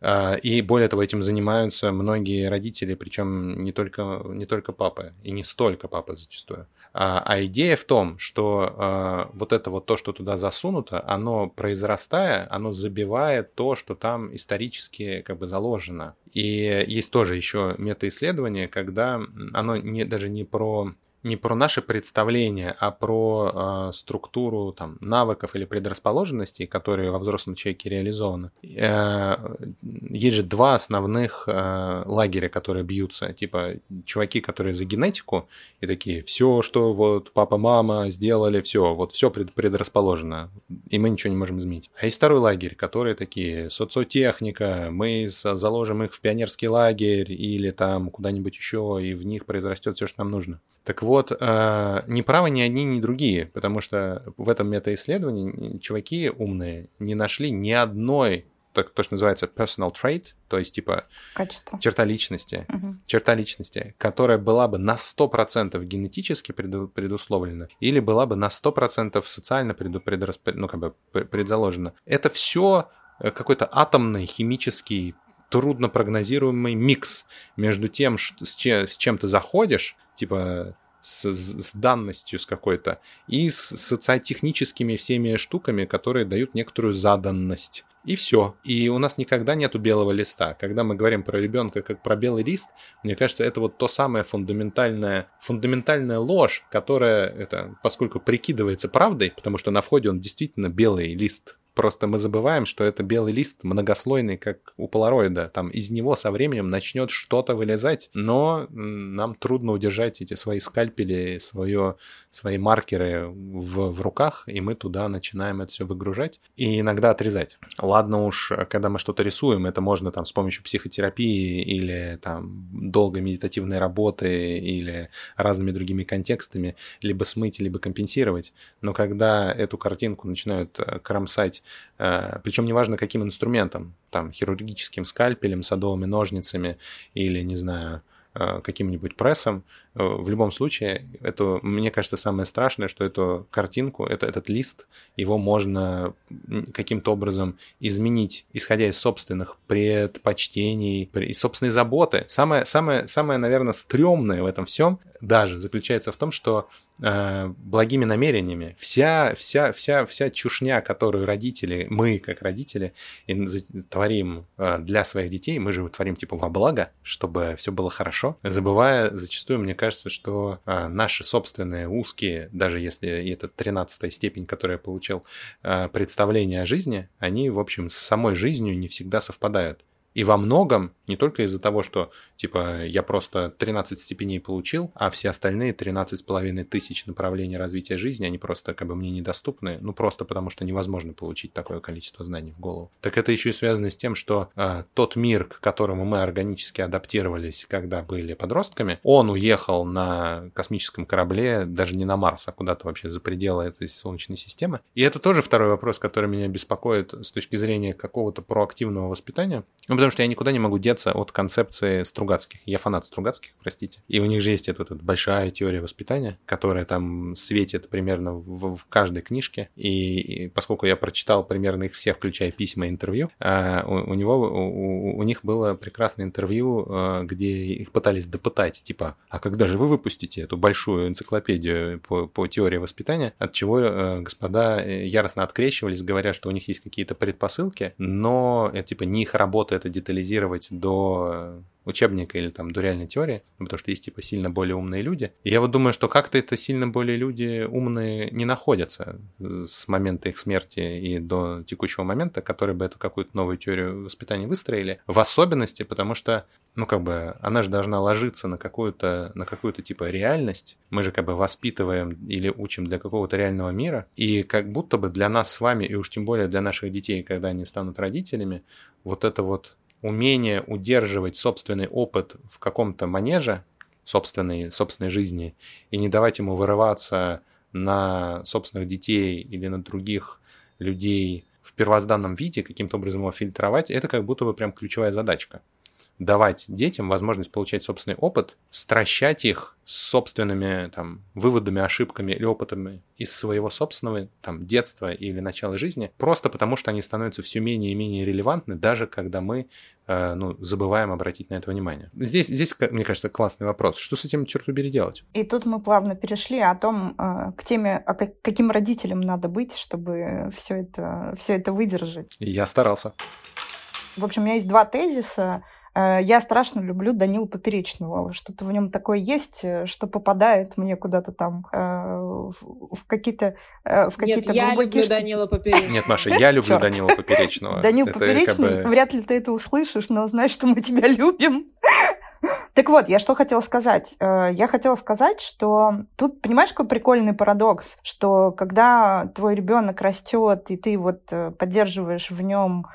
И более того, этим занимаются многие родители, причем не только, не только папы, и не столько папы зачастую. А, а идея в том, что вот это вот то, что туда засунуто, оно произрастая, оно забивает то, что там исторически как бы заложено. И есть тоже еще метаисследование, когда оно не, даже не про не про наши представления, а про э, структуру там, навыков или предрасположенностей, которые во взрослом человеке реализованы. Э, есть же два основных э, лагеря, которые бьются. Типа чуваки, которые за генетику, и такие, все, что вот папа, мама сделали, все, вот все пред, предрасположено, и мы ничего не можем изменить. А есть второй лагерь, которые такие, социотехника, мы заложим их в пионерский лагерь или там куда-нибудь еще, и в них произрастет все, что нам нужно. Так вот, э, не правы ни одни, ни другие, потому что в этом метаисследовании чуваки умные не нашли ни одной так, то, что называется personal trait, то есть типа Качество. черта личности, угу. черта личности, которая была бы на 100% генетически преду, предусловлена или была бы на 100% социально преду, предрасп... ну, как бы предзаложена. Это все э, какой-то атомный, химический, трудно прогнозируемый микс между тем, с чем, с чем ты заходишь, типа с, с данностью с какой-то, и с социотехническими всеми штуками, которые дают некоторую заданность. И все. И у нас никогда нету белого листа. Когда мы говорим про ребенка как про белый лист, мне кажется, это вот то самое фундаментальное, фундаментальная ложь, которая, это, поскольку прикидывается правдой, потому что на входе он действительно белый лист Просто мы забываем, что это белый лист многослойный, как у полароида. Там из него со временем начнет что-то вылезать, но нам трудно удержать эти свои скальпели, свое, свои маркеры в, в руках, и мы туда начинаем это все выгружать и иногда отрезать. Ладно уж, когда мы что-то рисуем, это можно там с помощью психотерапии или там долгой медитативной работы или разными другими контекстами либо смыть, либо компенсировать. Но когда эту картинку начинают э, кромсать Причем неважно каким инструментом, там хирургическим скальпелем, садовыми ножницами или, не знаю, э, каким-нибудь прессом, э, в любом случае, это, мне кажется, самое страшное, что эту картинку, это, этот лист, его можно каким-то образом изменить, исходя из собственных предпочтений, из собственной заботы. Самое, самое, самое, наверное, стрёмное в этом всем даже заключается в том, что э, благими намерениями вся, вся, вся, вся чушня, которую родители, мы как родители, творим э, для своих детей, мы же творим типа во благо, чтобы все было хорошо, забывая зачастую, мне кажется, что э, наши собственные узкие, даже если это 13 степень, которую я получил, э, представления о жизни, они, в общем, с самой жизнью не всегда совпадают. И во многом не только из-за того, что, типа, я просто 13 степеней получил, а все остальные 13 с половиной тысяч направлений развития жизни, они просто как бы мне недоступны, ну просто потому что невозможно получить такое количество знаний в голову. Так это еще и связано с тем, что э, тот мир, к которому мы органически адаптировались, когда были подростками, он уехал на космическом корабле даже не на Марс, а куда-то вообще за пределы этой Солнечной системы. И это тоже второй вопрос, который меня беспокоит с точки зрения какого-то проактивного воспитания. Ну, потому что я никуда не могу деться от концепции Стругацких. Я фанат Стругацких, простите. И у них же есть эта, эта большая теория воспитания, которая там светит примерно в, в каждой книжке. И, и поскольку я прочитал примерно их всех, включая письма и интервью, э, у, у него, у, у них было прекрасное интервью, э, где их пытались допытать, типа, а когда же вы выпустите эту большую энциклопедию по, по теории воспитания, от чего э, господа э, яростно открещивались, говоря, что у них есть какие-то предпосылки, но это типа не их работа это детализировать до учебника или там до реальной теории, ну, потому что есть типа сильно более умные люди. И я вот думаю, что как-то это сильно более люди умные не находятся с момента их смерти и до текущего момента, которые бы эту какую-то новую теорию воспитания выстроили. В особенности, потому что, ну как бы, она же должна ложиться на какую-то, на какую-то типа реальность. Мы же как бы воспитываем или учим для какого-то реального мира. И как будто бы для нас с вами, и уж тем более для наших детей, когда они станут родителями, вот это вот умение удерживать собственный опыт в каком-то манеже собственной, собственной жизни и не давать ему вырываться на собственных детей или на других людей в первозданном виде, каким-то образом его фильтровать, это как будто бы прям ключевая задачка давать детям возможность получать собственный опыт, стращать их собственными там, выводами, ошибками или опытами из своего собственного там, детства или начала жизни, просто потому что они становятся все менее и менее релевантны, даже когда мы э, ну, забываем обратить на это внимание. Здесь, здесь, мне кажется, классный вопрос. Что с этим, черт побери, делать? И тут мы плавно перешли о том, э, к теме, а каким родителям надо быть, чтобы все это, все это выдержать. Я старался. В общем, у меня есть два тезиса. Э, я страшно люблю Данила Поперечного. Что-то в нем такое есть, э, что попадает мне куда-то там э, в какие-то в какие-то Нет, я люблю штуки. Данила Поперечного. Нет, Маша, я люблю Данила Поперечного. Данил Поперечный, вряд ли ты это услышишь, но знаешь, что мы тебя любим. [laughs] Так вот, я что хотела сказать? Я хотела сказать, что тут, понимаешь, какой прикольный парадокс, что когда твой ребенок растет, и ты вот поддерживаешь в нем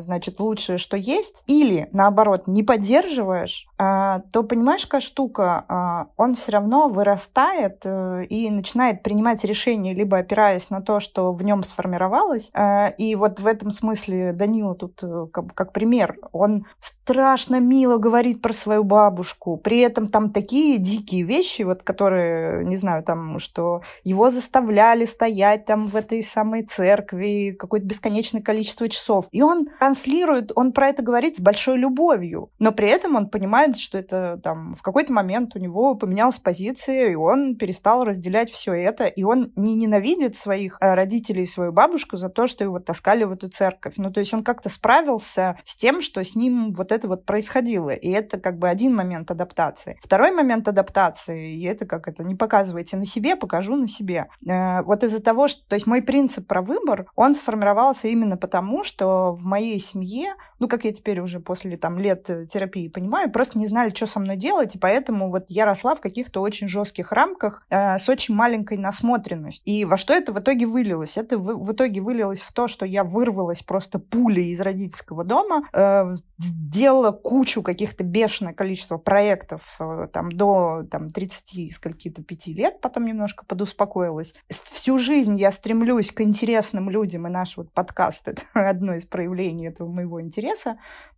значит, лучшее, что есть, или, наоборот, не поддерживаешь, а, то, понимаешь, какая штука, а, он все равно вырастает э, и начинает принимать решения, либо опираясь на то, что в нем сформировалось. И вот в этом смысле Данила тут э, как, как пример. Он страшно мило говорит про свою бабушку, при этом там такие дикие вещи, вот которые, не знаю, там, что его заставляли стоять там в этой самой церкви какое-то бесконечное количество часов. И транслирует, он про это говорит с большой любовью, но при этом он понимает, что это там в какой-то момент у него поменялась позиция, и он перестал разделять все это, и он не ненавидит своих э, родителей и свою бабушку за то, что его таскали в эту церковь. Ну, то есть он как-то справился с тем, что с ним вот это вот происходило, и это как бы один момент адаптации. Второй момент адаптации, и это как это, не показывайте на себе, покажу на себе. Э, вот из-за того, что, то есть мой принцип про выбор, он сформировался именно потому, что в моей семье, ну, как я теперь уже после там лет э, терапии понимаю, просто не знали, что со мной делать, и поэтому вот я росла в каких-то очень жестких рамках э, с очень маленькой насмотренностью. И во что это в итоге вылилось? Это в, в итоге вылилось в то, что я вырвалась просто пулей из родительского дома, э, сделала кучу каких-то бешеное количество проектов э, там до там, 30 скольки-то 5 лет, потом немножко подуспокоилась. Всю жизнь я стремлюсь к интересным людям, и наш вот подкаст — это [laughs] одно из проявлений этого моего интереса.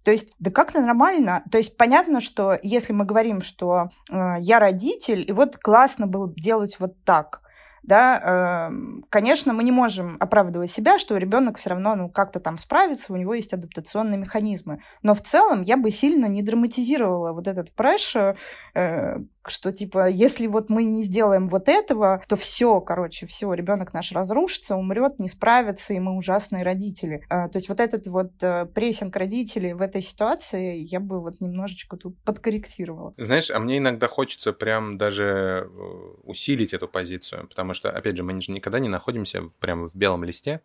То есть, да как-то нормально. То есть, понятно, что если мы говорим, что э, я родитель, и вот классно было делать вот так, да, э, конечно, мы не можем оправдывать себя, что ребенок все равно ну, как-то там справится, у него есть адаптационные механизмы. Но в целом я бы сильно не драматизировала вот этот прэш, э, что типа, если вот мы не сделаем вот этого, то все, короче, все, ребенок наш разрушится, умрет, не справится, и мы ужасные родители. А, то есть вот этот вот э, прессинг родителей в этой ситуации я бы вот немножечко тут подкорректировала. Знаешь, а мне иногда хочется прям даже э, усилить эту позицию, потому что, опять же, мы же никогда не находимся прямо в белом листе,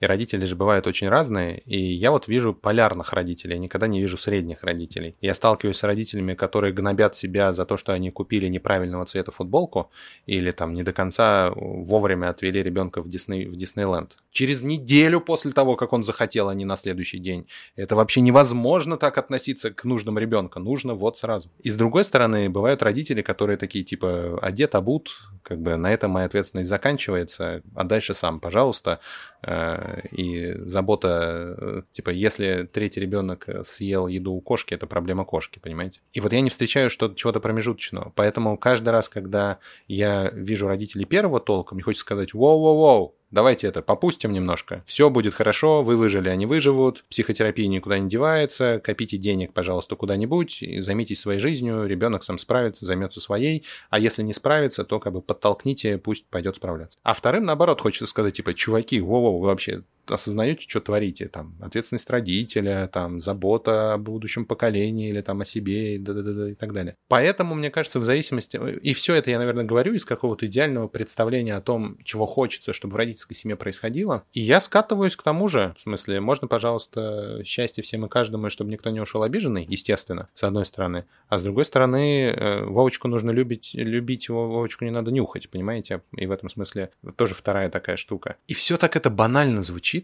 и родители же бывают очень разные, и я вот вижу полярных родителей, я никогда не вижу средних родителей. Я сталкиваюсь с родителями, которые гнобят себя за то, что они купили неправильного цвета футболку или там не до конца вовремя отвели ребенка в, Дисней, в Диснейленд. Через неделю после того, как он захотел, а не на следующий день. Это вообще невозможно так относиться к нуждам ребенка. Нужно вот сразу. И с другой стороны, бывают родители, которые такие типа одет, обут, как бы на этом моя ответственность заканчивается, а дальше сам, пожалуйста. Э, и забота, э, типа, если третий ребенок съел еду у кошки, это проблема кошки, понимаете? И вот я не встречаю что-то, чего-то промежуточного. Поэтому каждый раз, когда я вижу родителей первого толка, мне хочется сказать «Воу-воу-воу!» давайте это попустим немножко. Все будет хорошо, вы выжили, они выживут, психотерапия никуда не девается, копите денег, пожалуйста, куда-нибудь, займитесь своей жизнью, ребенок сам справится, займется своей, а если не справится, то как бы подтолкните, пусть пойдет справляться. А вторым, наоборот, хочется сказать, типа, чуваки, воу-воу, вы вообще осознаете, что творите, там, ответственность родителя, там, забота о будущем поколении или там о себе и, да -да -да и так далее. Поэтому, мне кажется, в зависимости... И все это я, наверное, говорю из какого-то идеального представления о том, чего хочется, чтобы в родительской семье происходило. И я скатываюсь к тому же, в смысле, можно, пожалуйста, счастье всем и каждому, и чтобы никто не ушел обиженный, естественно, с одной стороны. А с другой стороны, э, Вовочку нужно любить, любить его, Вовочку не надо нюхать, понимаете? И в этом смысле тоже вторая такая штука. И все так это банально звучит,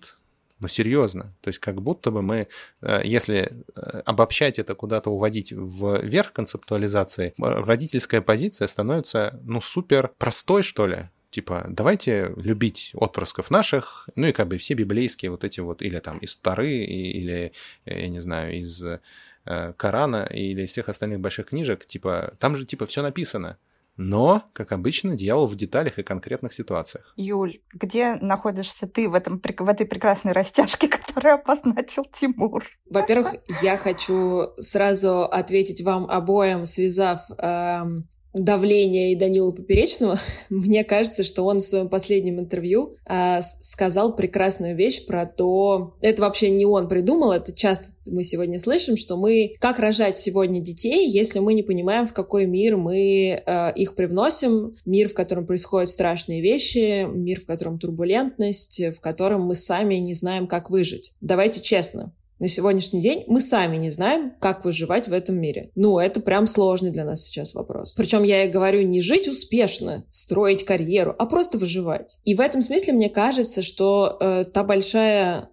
ну, серьезно. То есть как будто бы мы, э, если э, обобщать это куда-то, уводить вверх концептуализации, родительская позиция становится, ну, супер простой, что ли. Типа, давайте любить отпрысков наших, ну и как бы все библейские вот эти вот, или там из Тары, или, я не знаю, из э, Корана, или из всех остальных больших книжек, типа, там же типа все написано. Но, как обычно, дьявол в деталях и конкретных ситуациях. Юль, где находишься ты в, этом, в этой прекрасной растяжке, [laughs] которую обозначил Тимур? Во-первых, я хочу сразу ответить вам обоим, связав эм, давления и Данила Поперечного, [laughs] мне кажется, что он в своем последнем интервью э, сказал прекрасную вещь про то... Это вообще не он придумал, это часто мы сегодня слышим, что мы... Как рожать сегодня детей, если мы не понимаем, в какой мир мы э, их привносим, мир, в котором происходят страшные вещи, мир, в котором турбулентность, в котором мы сами не знаем, как выжить. Давайте честно, на сегодняшний день мы сами не знаем, как выживать в этом мире. Ну, это прям сложный для нас сейчас вопрос. Причем я и говорю не жить успешно, строить карьеру, а просто выживать. И в этом смысле мне кажется, что э, та большая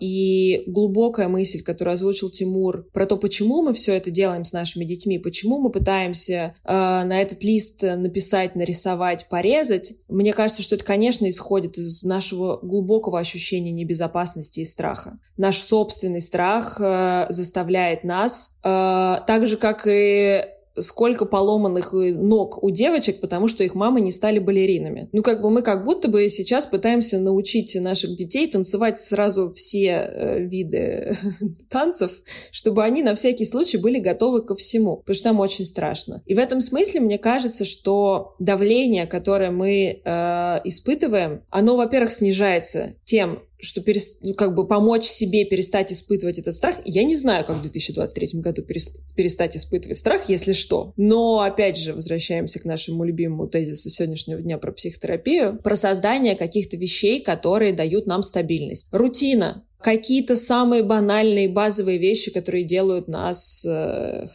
и глубокая мысль, которую озвучил Тимур, про то, почему мы все это делаем с нашими детьми, почему мы пытаемся а, на этот лист написать, нарисовать, порезать, мне кажется, что это, конечно, исходит из нашего глубокого ощущения небезопасности и страха. Наш собственный страх а, заставляет нас, так же, как и сколько поломанных э, ног у девочек, потому что их мамы не стали балеринами. Ну, как бы мы как будто бы сейчас пытаемся научить наших детей танцевать сразу все э, виды [laughs] танцев, чтобы они на всякий случай были готовы ко всему, потому что там очень страшно. И в этом смысле мне кажется, что давление, которое мы э, испытываем, оно, во-первых, снижается тем, что перест... ну, как бы помочь себе перестать испытывать этот страх. Я не знаю, как в 2023 году перестать испытывать страх, если что. Но, опять же, возвращаемся к нашему любимому тезису сегодняшнего дня про психотерапию, про создание каких-то вещей, которые дают нам стабильность. Рутина, какие-то самые банальные базовые вещи, которые делают нас э.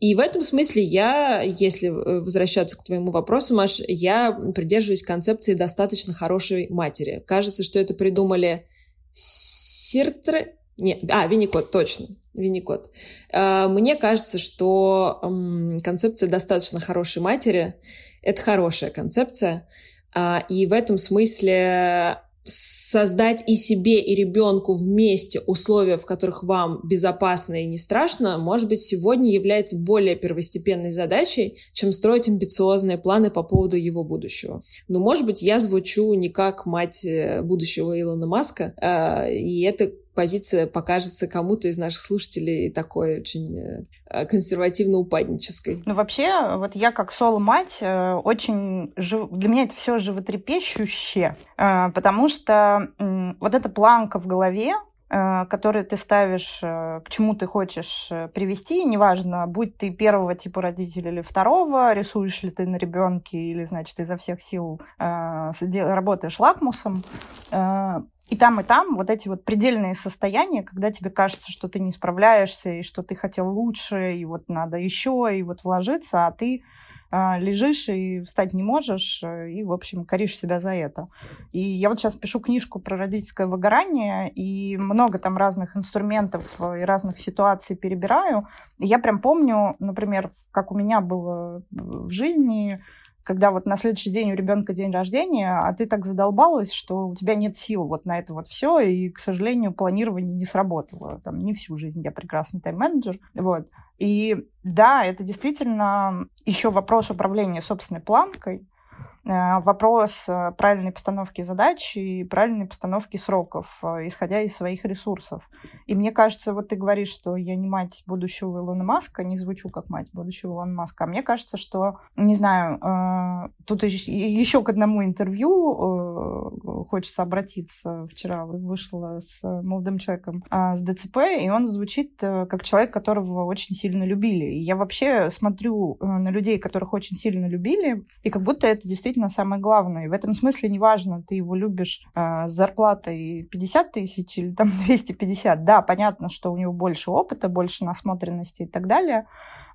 И в этом смысле я, если э, возвращаться к твоему вопросу, Маш, я придерживаюсь концепции достаточно хорошей матери. Кажется, что это придумали Сиртре... Не, а, Винникот, точно. Винникот. Э, мне кажется, что концепция достаточно хорошей матери — это хорошая концепция. А, и в этом смысле создать и себе, и ребенку вместе условия, в которых вам безопасно и не страшно, может быть, сегодня является более первостепенной задачей, чем строить амбициозные планы по поводу его будущего. Но, может быть, я звучу не как мать э, будущего Илона Маска, э, и это позиция покажется кому-то из наших слушателей такой очень э, консервативно-упаднической. Ну, вообще, вот я как соло-мать э, очень... Жив... Для меня это все животрепещущее, э, потому что вот эта планка в голове, который ты ставишь, к чему ты хочешь привести, неважно, будь ты первого типа родителя или второго, рисуешь ли ты на ребенке или, значит, изо всех сил работаешь лакмусом, и там, и там вот эти вот предельные состояния, когда тебе кажется, что ты не справляешься, и что ты хотел лучше, и вот надо еще, и вот вложиться, а ты э, лежишь и встать не можешь, э, и, в общем, коришь себя за это. И я вот сейчас пишу книжку про родительское выгорание, и много там разных инструментов и разных ситуаций перебираю. И я прям помню, например, как у меня было в жизни когда вот на следующий день у ребенка день рождения, а ты так задолбалась, что у тебя нет сил вот на это вот все, и, к сожалению, планирование не сработало. Там не всю жизнь я прекрасный тайм-менеджер. Вот. И да, это действительно еще вопрос управления собственной планкой, вопрос э, правильной постановки задач и правильной постановки сроков, э, исходя из своих ресурсов. И мне кажется, вот ты говоришь, что я не мать будущего Илона Маска, не звучу как мать будущего Илона Маска, а мне кажется, что, не знаю, тут еще к одному интервью хочется обратиться. Вчера вышла с молодым человеком с ДЦП, и он звучит как человек, которого очень сильно любили. И я вообще смотрю на людей, которых очень сильно любили, и как будто это действительно действительно самое главное. И в этом смысле неважно, ты его любишь э, с зарплатой 50 тысяч или там [laughs] 250. Да, понятно, что у него больше опыта, больше насмотренности и так далее.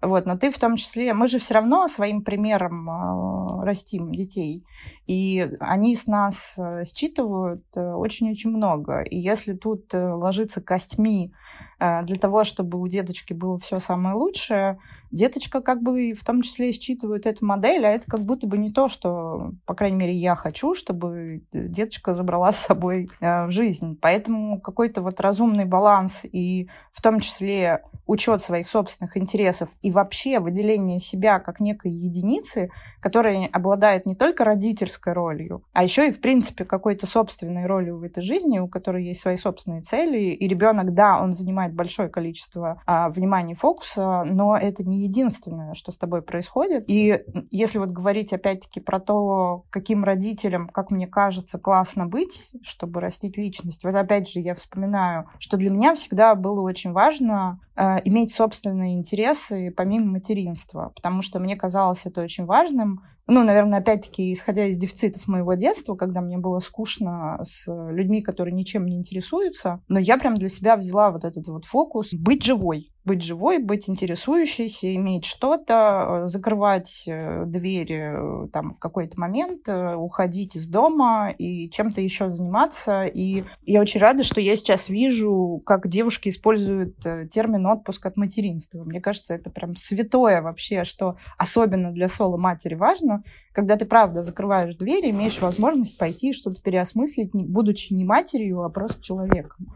Вот, но ты в том числе, мы же все равно своим примером э, растим детей, и они с нас э, считывают э, очень-очень много. И если тут э, ложиться костьми для того, чтобы у деточки было все самое лучшее, деточка как бы в том числе считывает эту модель, а это как будто бы не то, что, по крайней мере, я хочу, чтобы деточка забрала [laughs] с собой э, в жизнь. Поэтому какой-то вот разумный баланс и в том числе учет своих собственных интересов и вообще выделение себя как некой единицы, которая обладает не только родительской ролью, а еще и, в принципе, какой-то собственной ролью в этой жизни, у которой есть свои собственные цели. И ребенок, да, он занимает большое количество а, внимания и фокуса, но это не единственное, что с тобой происходит. И если вот говорить опять-таки про то, каким родителям, как мне кажется, классно быть, чтобы растить личность, вот опять же я вспоминаю, что для меня всегда было очень важно иметь собственные интересы помимо материнства, потому что мне казалось это очень важным. Ну, наверное, опять-таки, исходя из дефицитов моего детства, когда мне было скучно с людьми, которые ничем не интересуются, но я прям для себя взяла вот этот вот фокус быть живой, быть живой, быть интересующейся, иметь что-то, э, закрывать э, двери э, там в какой-то момент, уходить из дома и чем-то еще заниматься. И я очень рада, что я сейчас вижу, как девушки используют термин отпуск от материнства. Мне кажется, это прям святое вообще, что особенно для соло-матери важно, когда ты правда закрываешь двери, имеешь возможность пойти что-то переосмыслить, будучи не матерью, а просто человеком.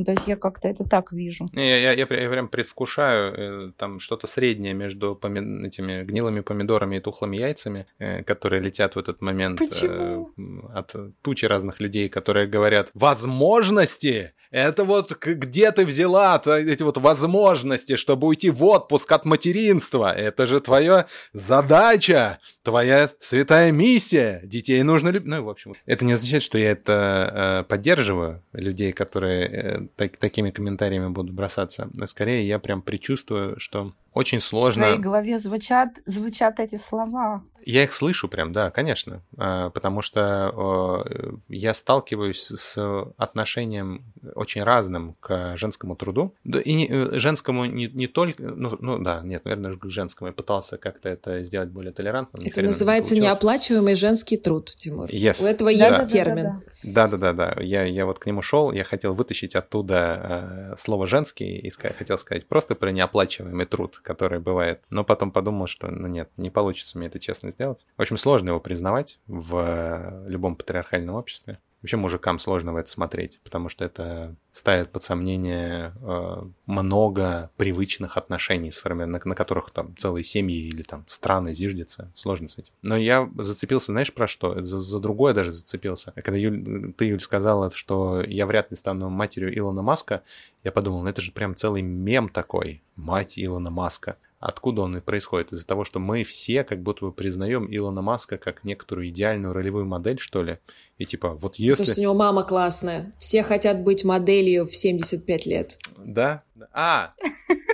Ну, то есть я как-то это так вижу. Не, я, я, я, я прям предвкушаю э, там что-то среднее между поми... этими гнилыми помидорами и тухлыми яйцами, э, которые летят в этот момент Почему? Э, от тучи разных людей, которые говорят «возможности! Это вот где ты взяла эти вот возможности, чтобы уйти в отпуск от материнства? Это же твоя задача, твоя святая миссия. Детей нужно любить». Ну, в общем, это не означает, что я это поддерживаю, людей, которые так, такими комментариями буду бросаться. Скорее, я прям предчувствую, что очень сложно. В твоей голове звучат, звучат эти слова. Я их слышу прям, да, конечно, а, потому что я сталкиваюсь с отношением очень разным к женскому труду. И не, э, женскому не, не только, ну, ну да, нет, наверное, к женскому. Я пытался как-то это сделать более толерантным. Это называется не неоплачиваемый женский труд, Тимур. Yes. У этого да. есть термин. Да-да-да, я, я вот к нему шел, я хотел вытащить оттуда э, слово «женский» и хотел сказать просто про неоплачиваемый труд которое бывает. Но потом подумал, что, ну нет, не получится мне это честно сделать. В общем, сложно его признавать в любом патриархальном обществе. Вообще мужикам сложно в это смотреть, потому что это ставит под сомнение э, много привычных отношений, на, на которых там целые семьи или там страны зиждятся. Сложно с этим. Но я зацепился, знаешь, про что? За, за другое даже зацепился. Когда Юль, ты, Юль, сказала, что я вряд ли стану матерью Илона Маска, я подумал, ну это же прям целый мем такой. Мать Илона Маска. Откуда он и происходит? Из-за того, что мы все как будто бы признаем Илона Маска как некоторую идеальную ролевую модель, что ли? И типа, вот если... Потому что у него мама классная. Все хотят быть моделью в 75 лет. Да? А,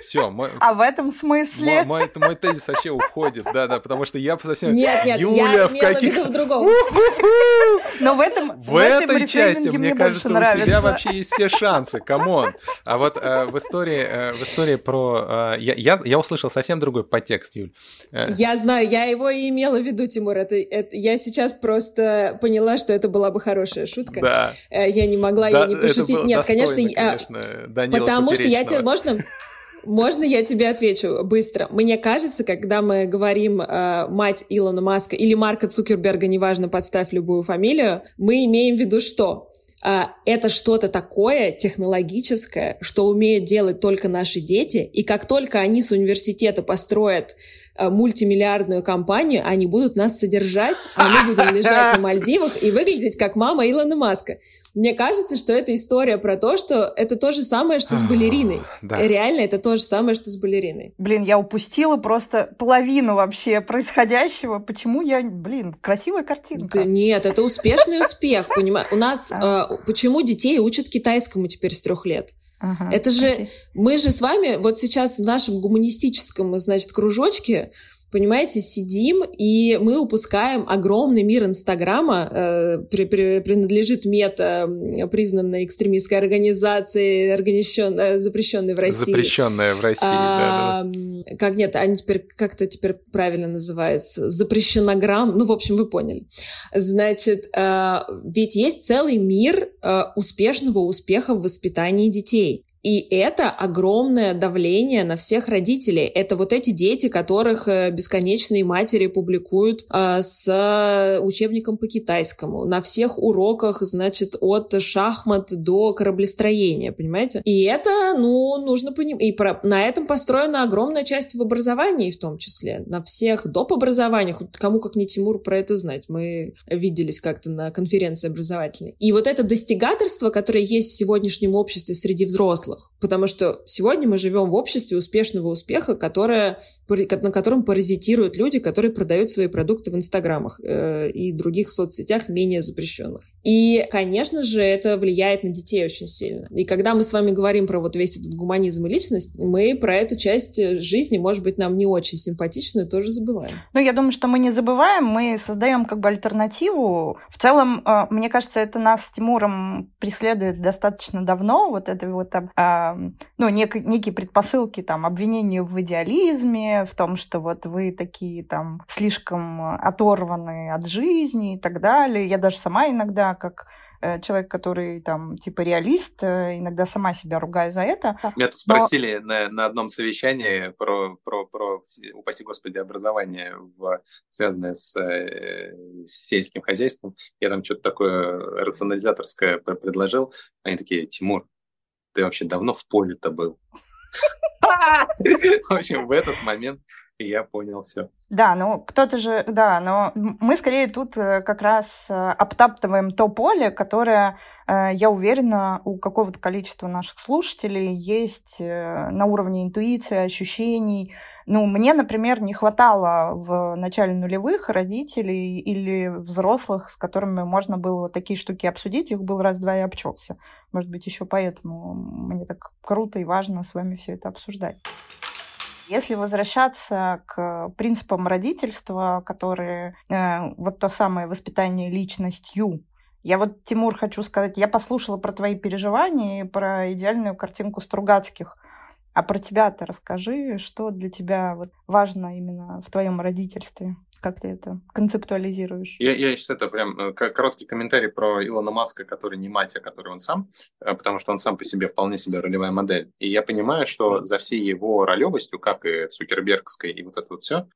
все. Мой, а в этом смысле? Мой, мой, мой тезис вообще уходит, да-да, потому что я совсем... Нет, нет, Юля я в каких... в другом. Но в этом В, в этой части, мне, мне кажется, у тебя вообще есть все шансы, come on. А вот э, в истории, э, в истории про... Э, я, я, я услышал совсем другой подтекст, Юль. Э, я знаю, я его и имела в виду, Тимур. Это, это, я сейчас просто поняла, что это была бы хорошая шутка. Да. Э, я не могла да, ее не пошутить. Нет, конечно, конечно я... потому что я тебе... Можно можно я тебе отвечу быстро? Мне кажется, когда мы говорим э, мать Илона Маска или Марка Цукерберга, неважно, подставь любую фамилию, мы имеем в виду что? Uh, это что-то такое технологическое, что умеют делать только наши дети, и как только они с университета построят мультимиллиардную компанию, они будут нас содержать, а мы будем лежать на Мальдивах и выглядеть как мама Илона Маска. Мне кажется, что это история про то, что это то же самое, что с балериной. Да. Реально, это то же самое, что с балериной. Блин, я упустила просто половину вообще происходящего. Почему я, блин, красивая картинка. Да нет, это успешный успех, понимаешь? У нас а. почему детей учат китайскому теперь с трех лет? Ага, это же окей. мы же с вами вот сейчас в нашем гуманистическом, значит, кружочке понимаете, сидим, и мы упускаем огромный мир Инстаграма, э, при, при, принадлежит мета, признанной экстремистской организации, организation, э, запрещенной в России. Запрещенная в России, а, да, да. Как нет, они теперь, как-то теперь правильно называется, запрещенограмм, ну, в общем, вы поняли. Значит, э, ведь есть целый мир э, успешного успеха в воспитании детей. И это огромное давление на всех родителей. Это вот эти дети, которых э, бесконечные матери публикуют а, с учебником по китайскому. На всех уроках, значит, от шахмат до кораблестроения, понимаете? И это, ну, нужно понимать. И про... на этом построена огромная часть в образовании в том числе. На всех доп. образованиях. Кому как не Тимур про это знать. Мы виделись как-то на конференции образовательной. И вот это достигаторство, которое есть в сегодняшнем обществе среди взрослых, взрослых. Потому что сегодня мы живем в обществе успешного успеха, которое, на котором паразитируют люди, которые продают свои продукты в инстаграмах э, и других соцсетях менее запрещенных. И, конечно же, это влияет на детей очень сильно. И когда мы с вами говорим про вот весь этот гуманизм и личность, мы про эту часть жизни, может быть, нам не очень симпатичную, тоже забываем. Ну, я думаю, что мы не забываем, мы создаем как бы альтернативу. В целом, э, мне кажется, это нас с Тимуром преследует достаточно давно, вот это вот ну, нек, некие предпосылки, там, обвинения в идеализме, в том, что вот вы такие там слишком оторваны от жизни и так далее. Я даже сама иногда, как э, человек, который там типа реалист, э, иногда сама себя ругаю за это. Меня тут спросили Но... на, на одном совещании про, про, про, упаси господи, образование, в, связанное с, э, с сельским хозяйством. Я там что-то такое рационализаторское предложил. Они такие, Тимур, ты вообще давно в поле-то был? [laughs] В общем, в этот момент [laughs] я понял все. Да, ну кто-то же, да, но мы скорее тут э, как раз э, обтаптываем то поле, которое, э, я уверена, у какого-то количества наших слушателей есть на уровне интуиции, ощущений. Ну, мне, например, не хватало в начале нулевых родителей или взрослых, с которыми можно было такие штуки обсудить, их был раз-два и обчелся. Может быть, еще поэтому мне так круто и важно с вами все это обсуждать. Если возвращаться к принципам родительства, которые э, вот то самое воспитание личностью, я вот, Тимур, хочу сказать, я послушала про твои переживания и про идеальную картинку Стругацких. А про тебя-то расскажи, что для тебя вот важно именно в твоем родительстве? Как ты это концептуализируешь? Я, я сейчас это прям э, короткий комментарий про Илона Маска, который не мать, а который он сам, э, потому что он сам по себе вполне себе ролевая модель. И я понимаю, что за всей его ролевостью, как и Цукербергской, и вот это вот все,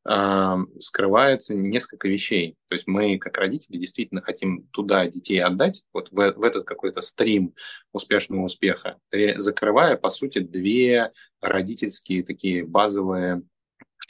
скрывается несколько вещей. То есть мы, как родители, действительно хотим туда детей отдать, вот в, в этот какой-то стрим успешного успеха, закрывая, по сути, две родительские такие базовые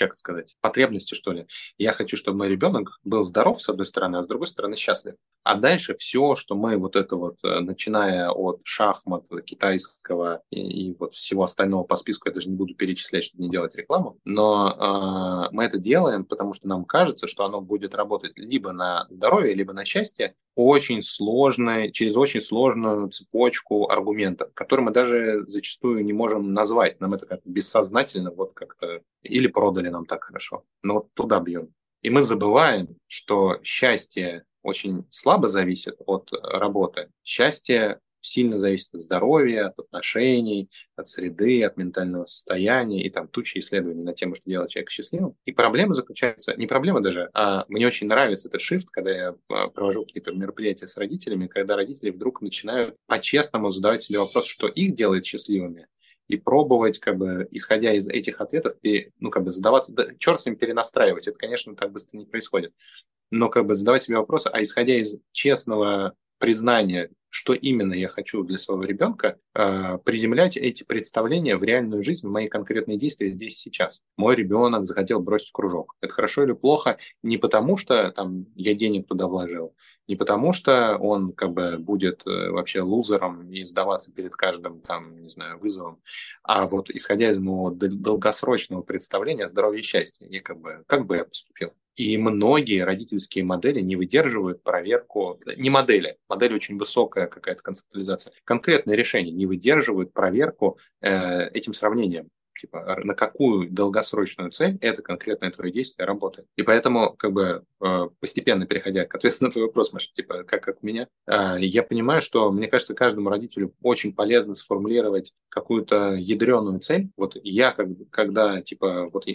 как сказать, потребности, что ли. Я хочу, чтобы мой ребенок был здоров, с одной стороны, а с другой стороны счастлив. А дальше все, что мы вот это вот, э, начиная от шахмат китайского и, и вот всего остального по списку, я даже не буду перечислять, чтобы не делать рекламу, но э, мы это делаем, потому что нам кажется, что оно будет работать либо на здоровье, либо на счастье, очень сложной, через очень сложную цепочку аргументов, которые мы даже зачастую не можем назвать. Нам это как бессознательно вот как-то или продали нам так хорошо. Но вот туда бьем. И мы забываем, что счастье очень слабо зависит от работы. Счастье сильно зависит от здоровья, от отношений, от среды, от ментального состояния и там тучи исследований на тему, что делать человека счастливым. И проблема заключается, не проблема даже, а мне очень нравится этот shift, когда я а, провожу какие-то мероприятия с родителями, когда родители вдруг начинают по-честному задавать себе вопрос, что их делает счастливыми, и пробовать, как бы, исходя из этих ответов, ну, как бы задаваться, да, черт с ним перенастраивать, это, конечно, так быстро не происходит, но как бы задавать себе вопросы, а исходя из честного признания что именно я хочу для своего ребенка, э, приземлять эти представления в реальную жизнь, в мои конкретные действия здесь и сейчас. Мой ребенок захотел бросить кружок. Это хорошо или плохо не потому, что там я денег туда вложил, не потому, что он как бы будет э, вообще лузером и сдаваться перед каждым там, не знаю, вызовом, а вот исходя из моего долгосрочного представления о здоровье и счастье, я как бы, как бы я поступил. И многие родительские модели не выдерживают проверку, не модели, модель очень высокая какая-то концептуализация, конкретные решения не выдерживают проверку э, этим сравнением типа, на какую долгосрочную цель это конкретное твое действие работает. И поэтому, как бы, э, постепенно переходя к ответу на твой вопрос, Маша, типа, как, как у меня, э, я понимаю, что, мне кажется, каждому родителю очень полезно сформулировать какую-то ядреную цель. Вот я, как, когда, типа, вот,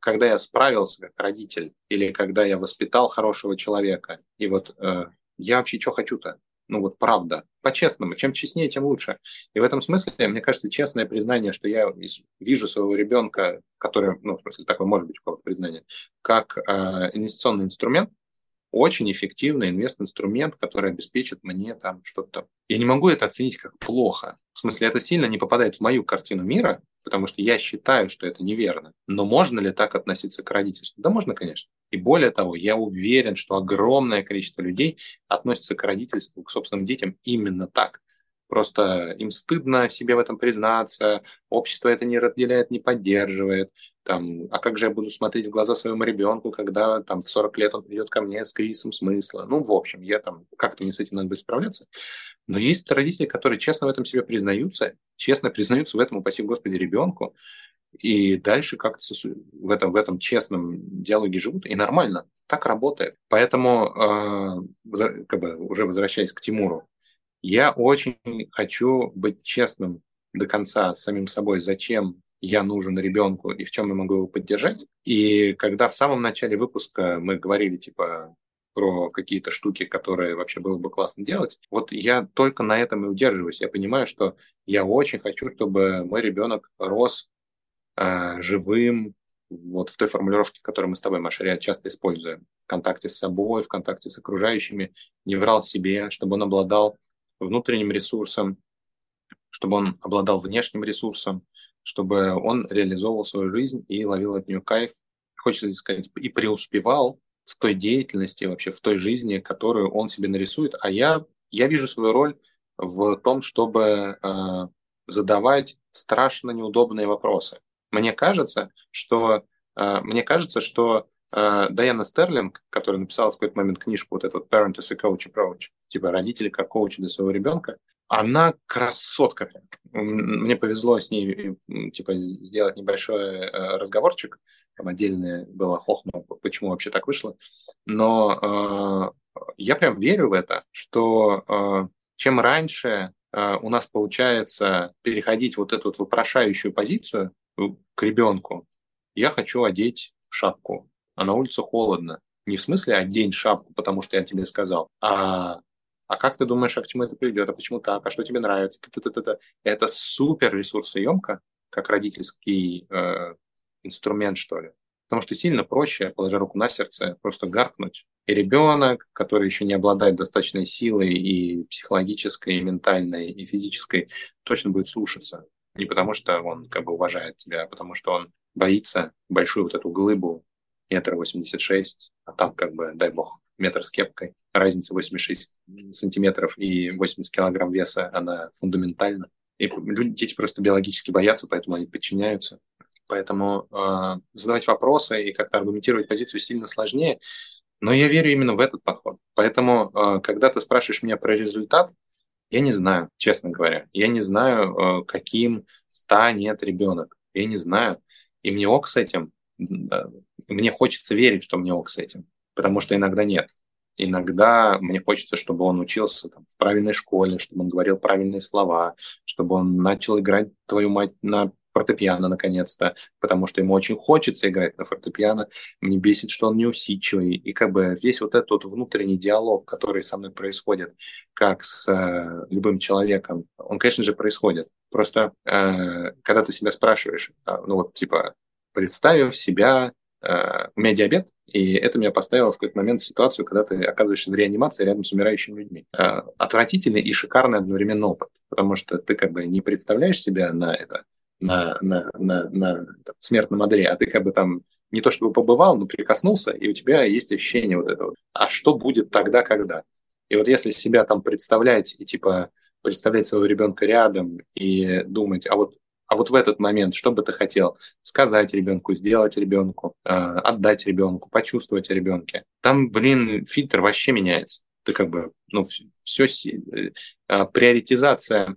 когда я справился как родитель, или когда я воспитал хорошего человека, и вот э, я вообще что хочу-то? Ну вот правда, по-честному. Чем честнее, тем лучше. И в этом смысле, мне кажется, честное признание, что я вижу своего ребенка, который, ну, в смысле, такое может быть у кого-то признание, как э, инвестиционный инструмент, очень эффективный инвест-инструмент, который обеспечит мне там что-то. Я не могу это оценить как плохо. В смысле, это сильно не попадает в мою картину мира, потому что я считаю, что это неверно. Но можно ли так относиться к родительству? Да, можно, конечно. И более того, я уверен, что огромное количество людей относится к родительству, к собственным детям именно так. Просто им стыдно себе в этом признаться, общество это не разделяет, не поддерживает. Там, а как же я буду смотреть в глаза своему ребенку, когда там в 40 лет он придет ко мне с кризисом смысла? Ну, в общем, я там как-то мне с этим надо будет справляться. Но есть родители, которые честно в этом себе признаются, честно признаются в этом, упаси Господи, ребенку, и дальше как-то в этом, в этом честном диалоге живут, и нормально, так работает. Поэтому, э, как бы уже возвращаясь к Тимуру, я очень хочу быть честным до конца с самим собой, зачем я нужен ребенку и в чем я могу его поддержать. И когда в самом начале выпуска мы говорили, типа, про какие-то штуки, которые вообще было бы классно делать. Вот я только на этом и удерживаюсь. Я понимаю, что я очень хочу, чтобы мой ребенок рос э, живым, вот в той формулировке, которую мы с тобой, Маша, часто используем. В контакте с собой, в контакте с окружающими, не врал себе, чтобы он обладал внутренним ресурсом, чтобы он обладал внешним ресурсом, чтобы он реализовывал свою жизнь и ловил от нее кайф, хочется сказать, и преуспевал в той деятельности, вообще в той жизни, которую он себе нарисует. А я, я вижу свою роль в том, чтобы э, задавать страшно неудобные вопросы. Мне кажется, что, э, мне кажется, что Дайана Стерлинг, которая написала в какой-то момент книжку, вот этот Parent as a Coach Approach, типа родители как коучи для своего ребенка, она красотка. Мне повезло с ней типа сделать небольшой э, разговорчик. Там отдельное было хохма, почему вообще так вышло. Но э, я прям верю в это, что э, чем раньше э, у нас получается переходить вот эту вот вопрошающую позицию к ребенку, я хочу одеть шапку, а на улице холодно. Не в смысле одень шапку, потому что я тебе сказал, а а как ты думаешь, а к чему это приведет, а почему так, а что тебе нравится? Это супер ресурсоемко, как родительский э, инструмент, что ли. Потому что сильно проще, положа руку на сердце, просто гаркнуть. И ребенок, который еще не обладает достаточной силой и психологической, и ментальной, и физической, точно будет слушаться. Не потому что он как бы уважает тебя, а потому что он боится большую вот эту глыбу метр восемьдесят шесть, а там как бы, дай бог, метр с кепкой. Разница 86 сантиметров и 80 килограмм веса, она фундаментальна. И люди, дети просто биологически боятся, поэтому они подчиняются. Поэтому э, задавать вопросы и как-то аргументировать позицию сильно сложнее. Но я верю именно в этот подход. Поэтому, э, когда ты спрашиваешь меня про результат, я не знаю, честно говоря. Я не знаю, э, каким станет ребенок. Я не знаю. И мне ок с этим. Мне хочется верить, что мне ок с этим. Потому что иногда нет. Иногда мне хочется, чтобы он учился там, в правильной школе, чтобы он говорил правильные слова, чтобы он начал играть твою мать на фортепиано наконец-то, потому что ему очень хочется играть на фортепиано. Мне бесит, что он неусидчивый. И как бы весь вот этот вот внутренний диалог, который со мной происходит, как с э, любым человеком, он, конечно же, происходит. Просто э, когда ты себя спрашиваешь, э, ну вот типа, представив себя у меня диабет, и это меня поставило в какой-то момент в ситуацию, когда ты оказываешься в реанимации рядом с умирающими людьми. Э, отвратительный и шикарный одновременно опыт, потому что ты как бы не представляешь себя на это, на, на, на, на там, смертном одре, а ты как бы там не то чтобы побывал, но прикоснулся, и у тебя есть ощущение вот этого. А что будет тогда, когда? И вот если себя там представлять и типа представлять своего ребенка рядом и думать, а вот а вот в этот момент, что бы ты хотел сказать ребенку, сделать ребенку, э, отдать ребенку, почувствовать ребенке? Там, блин, фильтр вообще меняется. Ты как бы, ну, все, э, э, приоритизация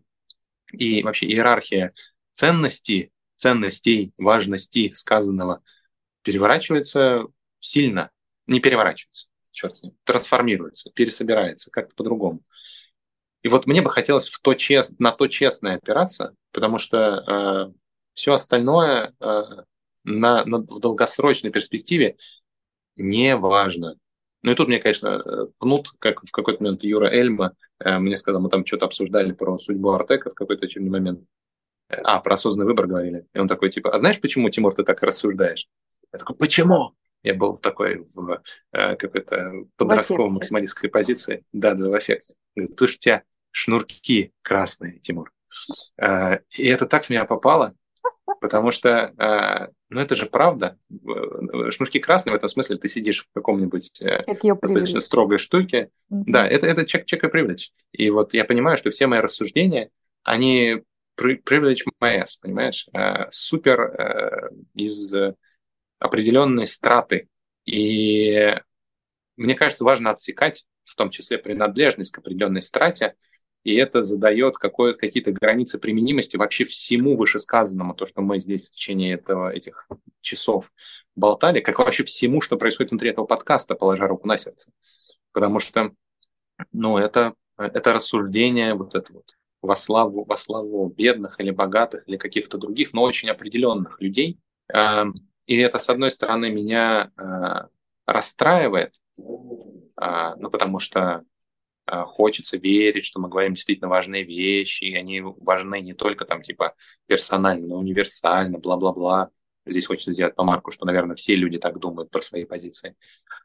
и вообще иерархия ценностей, ценностей, важности сказанного переворачивается сильно. Не переворачивается, черт с ним, трансформируется, пересобирается как-то по-другому. И вот мне бы хотелось в то чест... на то честная опираться, потому что э, все остальное э, на, на, в долгосрочной перспективе не важно. Ну и тут мне, конечно, пнут, как в какой-то момент Юра Эльма э, мне сказал, мы там что-то обсуждали про судьбу Артека в какой-то очередной момент. А, про осознанный выбор говорили. И он такой, типа, а знаешь, почему, Тимур, ты так рассуждаешь? Я такой, почему? Я был в такой в э, какой-то подростковой максималистской позиции. Да, да, в эффекте. Потому что у тебя шнурки красные, Тимур. Э, и это так меня попало, потому что, э, ну это же правда. Шнурки красные, в этом смысле ты сидишь в каком-нибудь э, достаточно строгой штуке. Mm-hmm. Да, это, это чек, чек и привлечь. И вот я понимаю, что все мои рассуждения, они privilege my понимаешь? Супер из определенной страты. И мне кажется, важно отсекать, в том числе принадлежность к определенной страте, и это задает какие-то границы применимости вообще всему вышесказанному, то, что мы здесь в течение этого, этих часов болтали, как вообще всему, что происходит внутри этого подкаста, положа руку на сердце. Потому что, ну, это, это рассуждение вот это вот во славу, во славу бедных или богатых или каких-то других, но очень определенных людей. И это, с одной стороны, меня э, расстраивает, а, ну, потому что а, хочется верить, что мы говорим действительно важные вещи, и они важны не только там типа персонально, но универсально, бла-бла-бла. Здесь хочется сделать помарку, что, наверное, все люди так думают про свои позиции.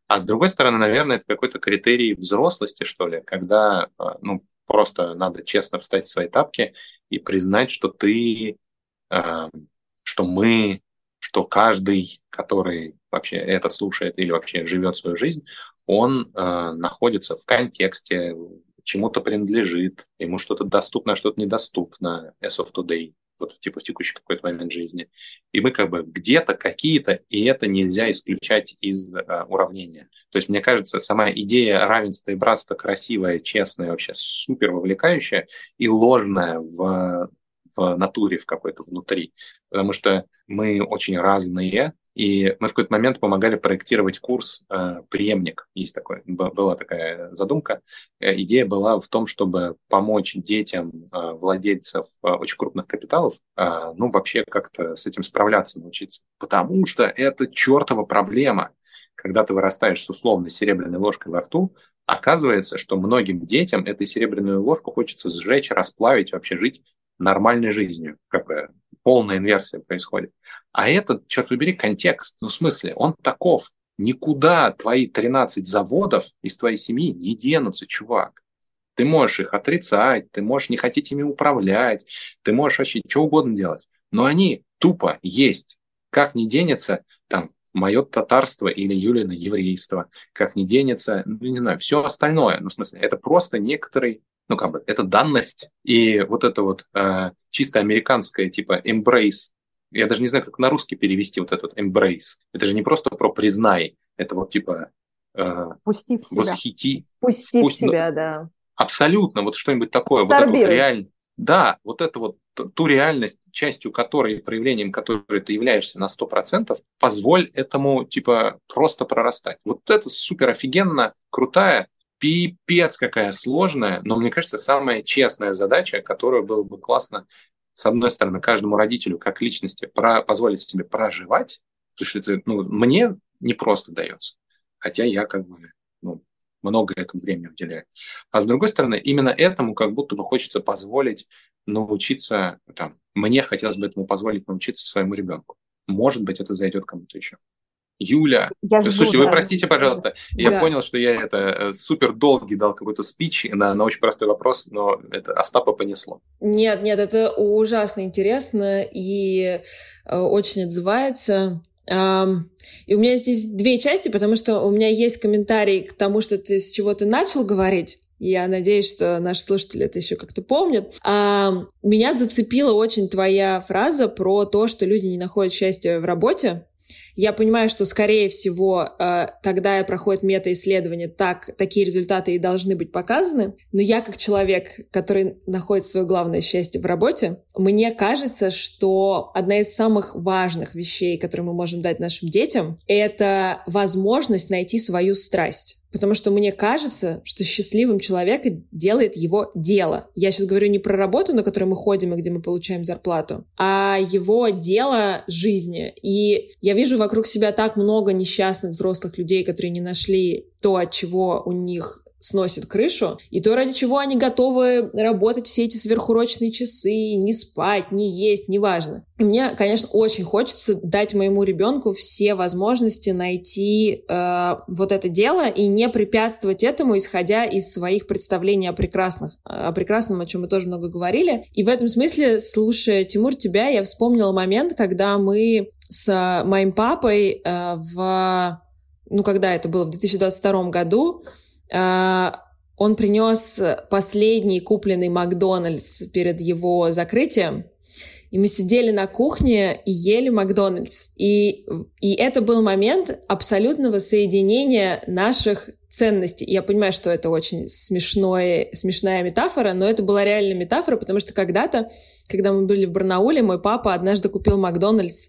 А с другой стороны, наверное, это какой-то критерий взрослости, что ли, когда а, ну, просто надо честно встать в свои тапки и признать, что ты, что мы, что каждый, который вообще это слушает или вообще живет свою жизнь, он э, находится в контексте, чему-то принадлежит, ему что-то доступно, а что-то недоступно, as of today, вот типа в текущий какой-то момент жизни. И мы как бы где-то какие-то, и это нельзя исключать из э, уравнения. То есть, мне кажется, сама идея равенства и братства красивая, честная, вообще супер вовлекающая и ложная в, в натуре, в какой-то внутри. Потому что мы очень разные, и мы в какой-то момент помогали проектировать курс э, «Преемник». Есть такой, была такая задумка. Э, идея была в том, чтобы помочь детям э, владельцев э, очень крупных капиталов, э, ну, вообще как-то с этим справляться научиться. Потому что это чертова проблема когда ты вырастаешь с условной серебряной ложкой во рту, оказывается, что многим детям этой серебряную ложку хочется сжечь, расплавить, вообще жить нормальной жизнью. Как бы полная инверсия происходит. А этот, черт побери, контекст, ну, в смысле, он таков. Никуда твои 13 заводов из твоей семьи не денутся, чувак. Ты можешь их отрицать, ты можешь не хотеть ими управлять, ты можешь вообще что угодно делать. Но они тупо есть. Как не денется там мое татарство или Юлина еврейство, как не денется, ну, не знаю, все остальное. Ну, в смысле, это просто некоторый, ну, как бы, это данность. И вот это вот э, чисто американское, типа, embrace, я даже не знаю, как на русский перевести вот этот embrace. Это же не просто про признай, это вот типа э, Пусти в себя. восхити. Пусти Пусть, в себя, ну, да. Абсолютно, вот что-нибудь такое, вот это вот реально. Да, вот это вот ту реальность, частью которой, проявлением которой ты являешься на 100%, позволь этому, типа, просто прорастать. Вот это супер офигенно, крутая, пипец какая сложная, но, мне кажется, самая честная задача, которую было бы классно, с одной стороны, каждому родителю как личности про, позволить себе проживать, потому что это ну, мне не просто дается, хотя я как бы ну, много этому времени уделяю. А с другой стороны, именно этому как будто бы хочется позволить научиться, там, мне хотелось бы этому позволить научиться своему ребенку. Может быть, это зайдет кому-то еще. Юля, я жду, слушайте, да. вы простите, пожалуйста, да. я понял, что я это э, супер долгий дал какой-то спич на, на очень простой вопрос, но это Остапа понесло. Нет, нет, это ужасно интересно и э, очень отзывается. И у меня здесь две части, потому что у меня есть комментарий к тому, что ты с чего ты начал говорить. Я надеюсь, что наши слушатели это еще как-то помнят. А, меня зацепила очень твоя фраза про то, что люди не находят счастья в работе. Я понимаю, что, скорее всего, э, когда проходит мета-исследование, так, такие результаты и должны быть показаны. Но я, как человек, который находит свое главное счастье в работе, мне кажется, что одна из самых важных вещей, которые мы можем дать нашим детям, это возможность найти свою страсть. Потому что мне кажется, что счастливым человека делает его дело. Я сейчас говорю не про работу, на которой мы ходим и где мы получаем зарплату, а его дело жизни. И я вижу вокруг себя так много несчастных взрослых людей, которые не нашли то, от чего у них сносит крышу, и то, ради чего они готовы работать все эти сверхурочные часы, не спать, не есть, неважно. Мне, конечно, очень хочется дать моему ребенку все возможности найти э, вот это дело и не препятствовать этому, исходя из своих представлений о прекрасных, о прекрасном, о чем мы тоже много говорили. И в этом смысле, слушая Тимур тебя, я вспомнила момент, когда мы с моим папой э, в ну, когда это было, в 2022 году, он принес последний купленный Макдональдс перед его закрытием, и мы сидели на кухне и ели Макдональдс. И, и это был момент абсолютного соединения наших ценностей. Я понимаю, что это очень смешное, смешная метафора, но это была реальная метафора, потому что когда-то, когда мы были в Барнауле, мой папа однажды купил Макдональдс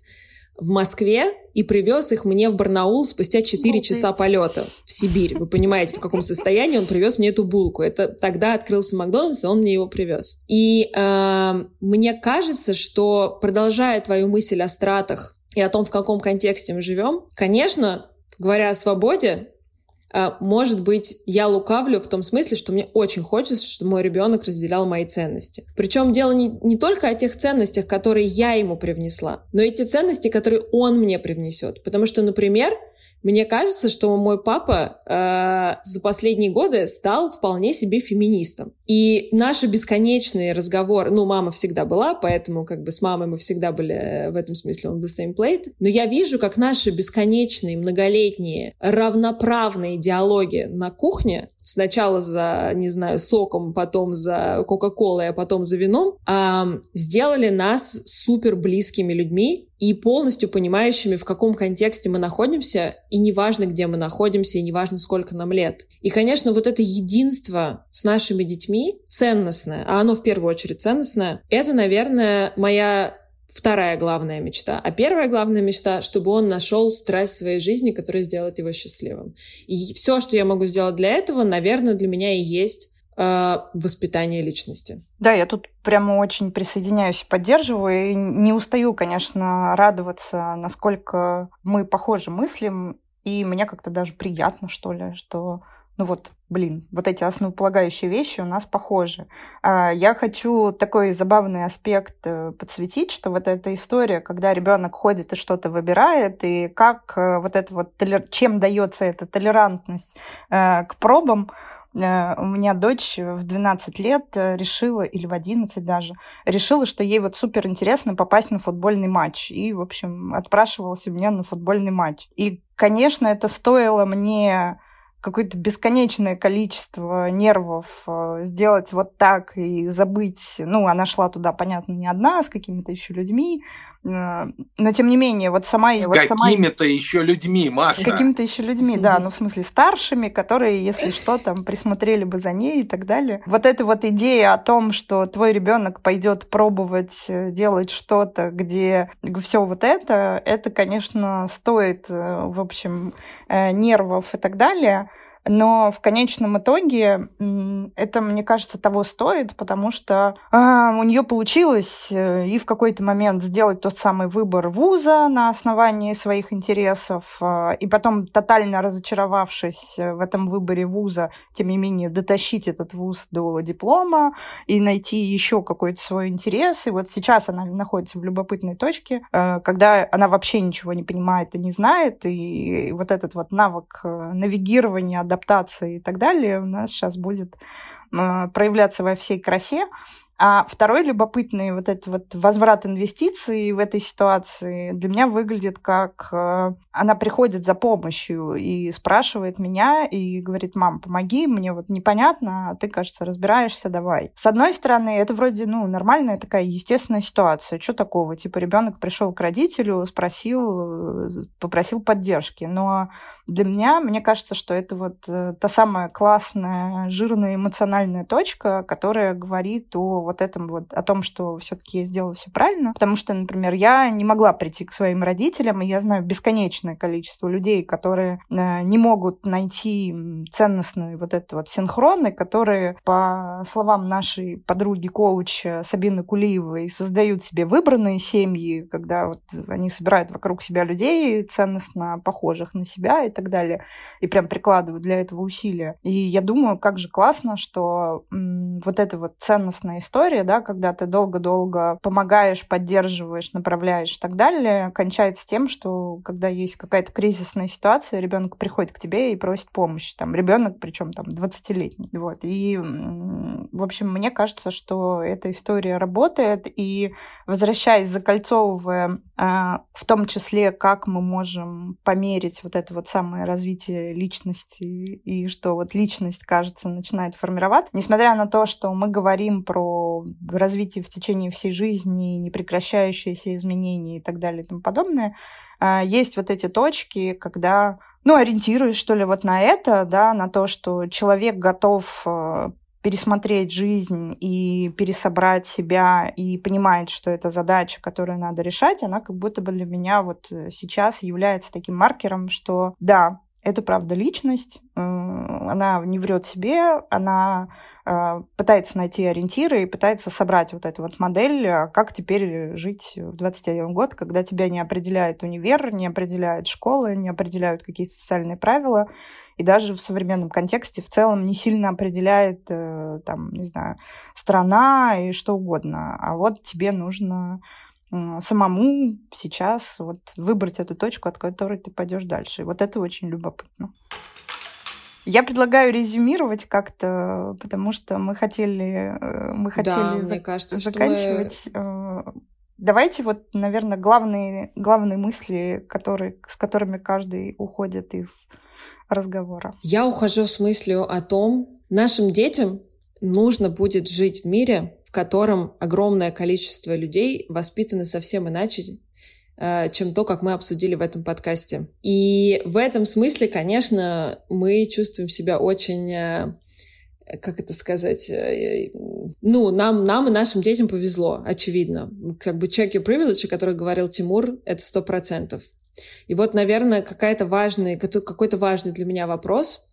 в Москве и привез их мне в Барнаул спустя 4 часа полета в Сибирь. Вы понимаете, в каком состоянии он привез мне эту булку. Это тогда открылся Макдональдс, и он мне его привез. И э, мне кажется, что продолжая твою мысль о стратах и о том, в каком контексте мы живем, конечно, говоря о свободе, может быть, я лукавлю в том смысле, что мне очень хочется, чтобы мой ребенок разделял мои ценности. Причем дело не, не только о тех ценностях, которые я ему привнесла, но и те ценности, которые он мне привнесет. Потому что, например, мне кажется, что мой папа э, за последние годы стал вполне себе феминистом. И наши бесконечные разговоры, ну, мама всегда была, поэтому как бы с мамой мы всегда были э, в этом смысле on the same plate. Но я вижу, как наши бесконечные, многолетние, равноправные диалоги на кухне сначала за, не знаю, соком, потом за Кока-Колой, а потом за вином, а, сделали нас супер близкими людьми и полностью понимающими, в каком контексте мы находимся, и неважно, где мы находимся, и неважно, сколько нам лет. И, конечно, вот это единство с нашими детьми ценностное, а оно в первую очередь ценностное, это, наверное, моя вторая главная мечта. А первая главная мечта, чтобы он нашел страсть своей жизни, которая сделает его счастливым. И все, что я могу сделать для этого, наверное, для меня и есть э, воспитание личности. Да, я тут прямо очень присоединяюсь и поддерживаю. И не устаю, конечно, радоваться, насколько мы похожи мыслим И мне как-то даже приятно, что ли, что ну вот, блин, вот эти основополагающие вещи у нас похожи. А, я хочу такой забавный аспект э, подсветить, что вот эта история, когда ребенок ходит и что-то выбирает, и как э, вот это вот, чем дается эта толерантность э, к пробам, у меня дочь в 12 лет решила, или в 11 даже, решила, что ей вот супер интересно попасть на футбольный матч. И, в общем, отпрашивалась у меня на футбольный матч. И, конечно, это стоило мне какое-то бесконечное количество нервов э, сделать вот так и забыть. Ну, она шла туда, понятно, не одна, а с какими-то еще людьми. Э, но, тем не менее, вот сама... С вот какими-то сама... еще людьми, Маша. С какими-то еще людьми, да. Ну, в смысле, старшими, которые, если что, там, присмотрели бы за ней и так далее. Вот эта вот идея о том, что твой ребенок пойдет пробовать э, делать что-то, где все вот это, это, конечно, стоит, в общем, нервов и так далее. Но в конечном итоге это, мне кажется, того стоит, потому что а, у нее получилось э, и в какой-то момент сделать тот самый выбор вуза на основании своих интересов, а, и потом, тотально разочаровавшись в этом выборе вуза, тем не менее, дотащить этот вуз до диплома и найти еще какой-то свой интерес. И вот сейчас она находится в любопытной точке, э, когда она вообще ничего не понимает и не знает, и вот этот вот навык э, навигирования, адаптации и так далее у нас сейчас будет э, проявляться во всей красе. А второй любопытный вот этот вот возврат инвестиций в этой ситуации для меня выглядит как э, она приходит за помощью и спрашивает меня и говорит, мам, помоги, мне вот непонятно, а ты, кажется, разбираешься, давай. С одной стороны, это вроде, ну, нормальная такая естественная ситуация. Что такого? Типа ребенок пришел к родителю, спросил, э, попросил поддержки. Но для меня, мне кажется, что это вот э, та самая классная, жирная эмоциональная точка, которая говорит о вот этом вот, о том, что все-таки я сделала все правильно. Потому что, например, я не могла прийти к своим родителям, и я знаю бесконечное количество людей, которые э, не могут найти ценностный вот этот вот синхрон, и которые, по словам нашей подруги-коуч Сабины Кулиевой, создают себе выбранные семьи, когда вот они собирают вокруг себя людей ценностно похожих на себя, и так далее, и прям прикладывают для этого усилия. И я думаю, как же классно, что вот эта вот ценностная история, да, когда ты долго-долго помогаешь, поддерживаешь, направляешь и так далее, кончается тем, что когда есть какая-то кризисная ситуация, ребенок приходит к тебе и просит помощи. Там ребенок, причем там 20-летний. Вот. И, в общем, мне кажется, что эта история работает. И возвращаясь, закольцовывая, а, в том числе, как мы можем померить вот это вот самое самое развитие личности и что вот личность, кажется, начинает формироваться. Несмотря на то, что мы говорим про развитие в течение всей жизни, непрекращающиеся изменения и так далее и тому подобное, а, есть вот эти точки, когда ну, ориентируясь, что ли, вот на это, да, на то, что человек готов а, пересмотреть жизнь и пересобрать себя и понимает, что это задача, которую надо решать, она как будто бы для меня вот э, сейчас является таким маркером, что да, это правда личность, э, она не врет себе, она э, пытается найти ориентиры и пытается собрать вот эту вот модель, а как теперь жить в 21 год, когда тебя не определяет универ, не определяет школы, не определяют какие-то социальные правила, и даже в современном контексте в целом не сильно определяет, э, там, не знаю, страна и что угодно. А вот тебе нужно самому сейчас вот выбрать эту точку, от которой ты пойдешь дальше. И вот это очень любопытно. Я предлагаю резюмировать как-то, потому что мы хотели, э, мы хотели да, за- мне кажется, заканчивать. Что мы... Э, давайте вот, наверное, главные, главные мысли, которые, с которыми каждый уходит из разговора. Я ухожу с мыслью о том, нашим детям нужно будет жить в мире, котором огромное количество людей воспитаны совсем иначе, э, чем то, как мы обсудили в этом подкасте. И в этом смысле, конечно, мы чувствуем себя очень э, как это сказать, э, ну, нам, нам и нашим детям повезло, очевидно. Как бы check your privilege, о котором говорил Тимур, это сто процентов. И вот, наверное, какая-то важный, какой-то важный для меня вопрос,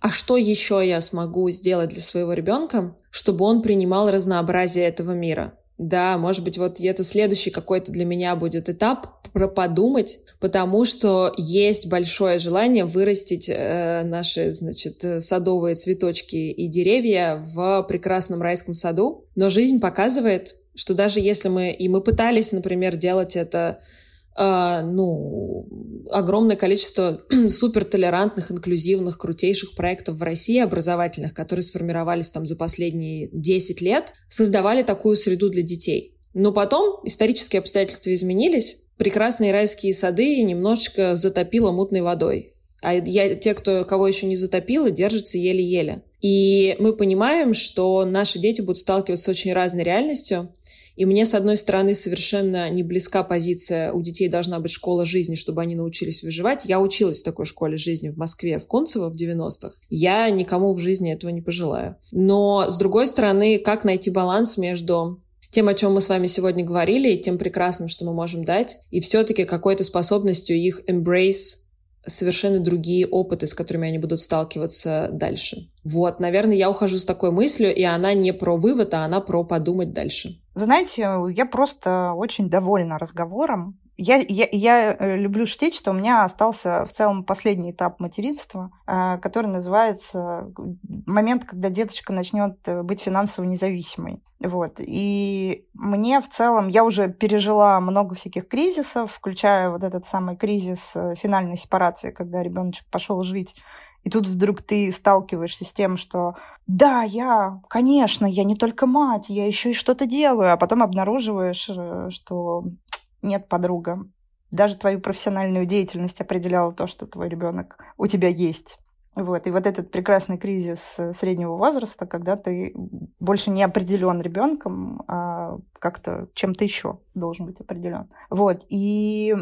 а что еще я смогу сделать для своего ребенка, чтобы он принимал разнообразие этого мира? Да, может быть, вот это следующий какой-то для меня будет этап про подумать, потому что есть большое желание вырастить э, наши, значит, садовые цветочки и деревья в прекрасном райском саду. Но жизнь показывает, что даже если мы и мы пытались, например, делать это ну, огромное количество [clears throat] супертолерантных, инклюзивных, крутейших проектов в России образовательных, которые сформировались там за последние 10 лет, создавали такую среду для детей. Но потом исторические обстоятельства изменились, прекрасные райские сады немножечко затопило мутной водой. А я, те, кто, кого еще не затопило, держатся еле-еле. И мы понимаем, что наши дети будут сталкиваться с очень разной реальностью, и мне, с одной стороны, совершенно не близка позиция «у детей должна быть школа жизни, чтобы они научились выживать». Я училась в такой школе жизни в Москве, в Кунцево в 90-х. Я никому в жизни этого не пожелаю. Но, с другой стороны, как найти баланс между тем, о чем мы с вами сегодня говорили, и тем прекрасным, что мы можем дать, и все-таки какой-то способностью их embrace совершенно другие опыты, с которыми они будут сталкиваться дальше. Вот, наверное, я ухожу с такой мыслью, и она не про вывод, а она про подумать дальше. Вы знаете, я просто очень довольна разговором. Я, я, я э, люблю шутить, что у меня остался в целом последний этап материнства, э, который называется момент, когда деточка начнет э, быть финансово независимой. Вот. И мне в целом, я уже пережила много всяких кризисов, включая вот этот самый кризис финальной сепарации, когда ребеночек пошел жить и тут вдруг ты сталкиваешься с тем, что да, я, конечно, я не только мать, я еще и что-то делаю, а потом обнаруживаешь, что нет, подруга. Даже твою профессиональную деятельность определяла то, что твой ребенок у тебя есть. Вот. И вот этот прекрасный кризис э, среднего возраста, когда ты больше не определен ребенком, а как-то чем-то еще должен быть определен. Вот. И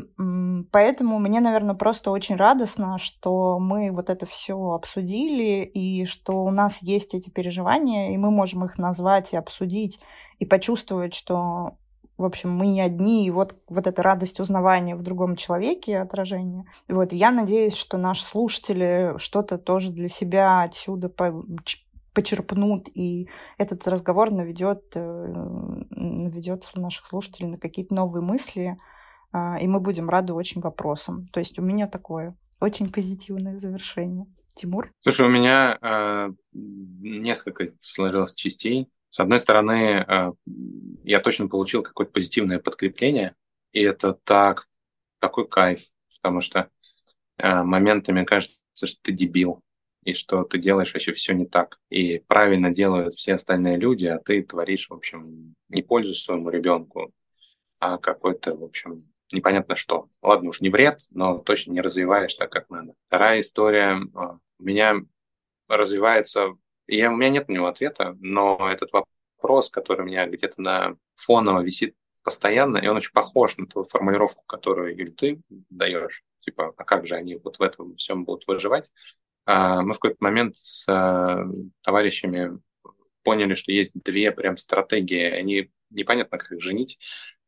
поэтому мне, наверное, просто очень радостно, что мы вот это все обсудили, и что у нас есть эти переживания, и мы можем их назвать и обсудить, и почувствовать, что в общем, мы не одни, и вот, вот эта радость узнавания в другом человеке, отражение. Вот, я надеюсь, что наши слушатели что-то тоже для себя отсюда по почерпнут, и этот разговор наведет, э, наведет наших слушателей на какие-то новые мысли, а, и мы будем рады очень вопросам. То есть у меня такое очень позитивное завершение. Тимур? Слушай, у меня э, несколько сложилось частей. С одной стороны, э, я точно получил какое-то позитивное подкрепление, и это так, такой кайф, потому что э, моментами кажется, что ты дебил, и что ты делаешь вообще все не так. И правильно делают все остальные люди, а ты творишь, в общем, не пользу своему ребенку, а какой-то, в общем, непонятно что. Ладно уж, не вред, но точно не развиваешь так, как надо. Вторая история э, у меня развивается и у меня нет на него ответа, но этот вопрос, который у меня где-то на фоново висит постоянно, и он очень похож на ту формулировку, которую, Юль, ты даешь. Типа, а как же они вот в этом всем будут выживать? А, мы в какой-то момент с а, товарищами поняли, что есть две прям стратегии. Они непонятно, как их женить.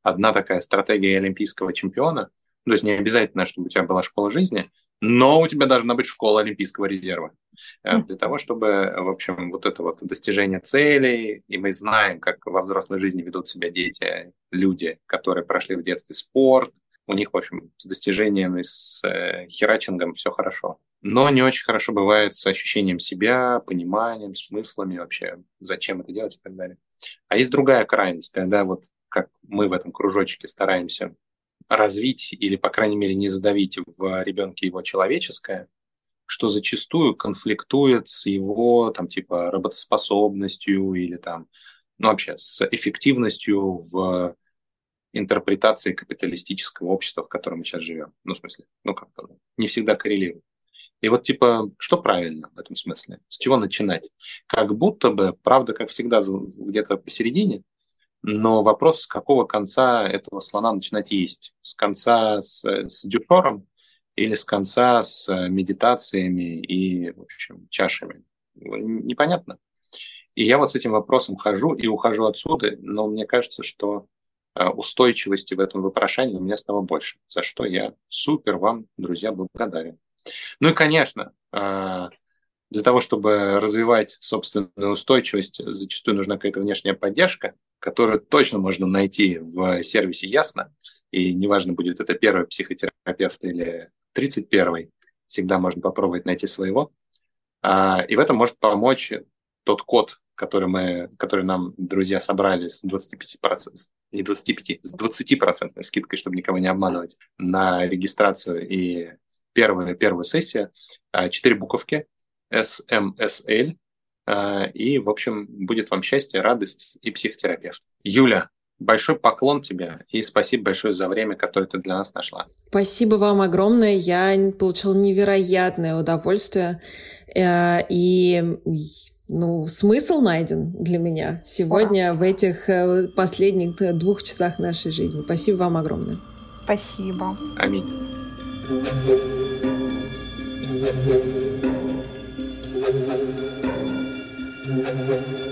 Одна такая стратегия олимпийского чемпиона. То есть не обязательно, чтобы у тебя была школа жизни, но у тебя должна быть школа Олимпийского резерва. Э, для того, чтобы, в общем, вот это вот достижение целей, и мы знаем, как во взрослой жизни ведут себя дети, люди, которые прошли в детстве спорт, у них, в общем, с достижением и с э, херачингом все хорошо. Но не очень хорошо бывает с ощущением себя, пониманием, смыслами вообще, зачем это делать и так далее. А есть другая крайность, когда вот как мы в этом кружочке стараемся развить или, по крайней мере, не задавить в ребенке его человеческое, что зачастую конфликтует с его, там, типа, работоспособностью или там, ну, вообще, с эффективностью в интерпретации капиталистического общества, в котором мы сейчас живем. Ну, в смысле, ну, как-то не всегда коррелирует. И вот, типа, что правильно в этом смысле? С чего начинать? Как будто бы, правда, как всегда, где-то посередине, но вопрос, с какого конца этого слона начинать есть? С конца с, с дюшором или с конца с медитациями и, в общем, чашами? Непонятно. И я вот с этим вопросом хожу и ухожу отсюда, но мне кажется, что э, устойчивости в этом вопрошании у меня стало больше, за что я супер вам, друзья, благодарен. Ну и, конечно, э, Для того, чтобы развивать собственную устойчивость, зачастую нужна какая-то внешняя поддержка, которую точно можно найти в сервисе Ясно. И неважно, будет это первый психотерапевт или 31-й, всегда можно попробовать найти своего. А, и в этом может помочь тот код, который, мы, который нам друзья собрали с 25%, не 25, с 20% скидкой, чтобы никого не обманывать, на регистрацию и первую, первую сессию. А, четыре буковки SMSL. А, и, в общем, будет вам счастье, радость и психотерапевт. Юля, большой поклон тебе и спасибо большое за время, которое ты для нас нашла. Спасибо вам огромное. Я получила невероятное удовольствие. Э, и ну, смысл найден для меня сегодня в этих э, последних двух часах нашей жизни. Спасибо вам огромное. Спасибо. Аминь. Thank you.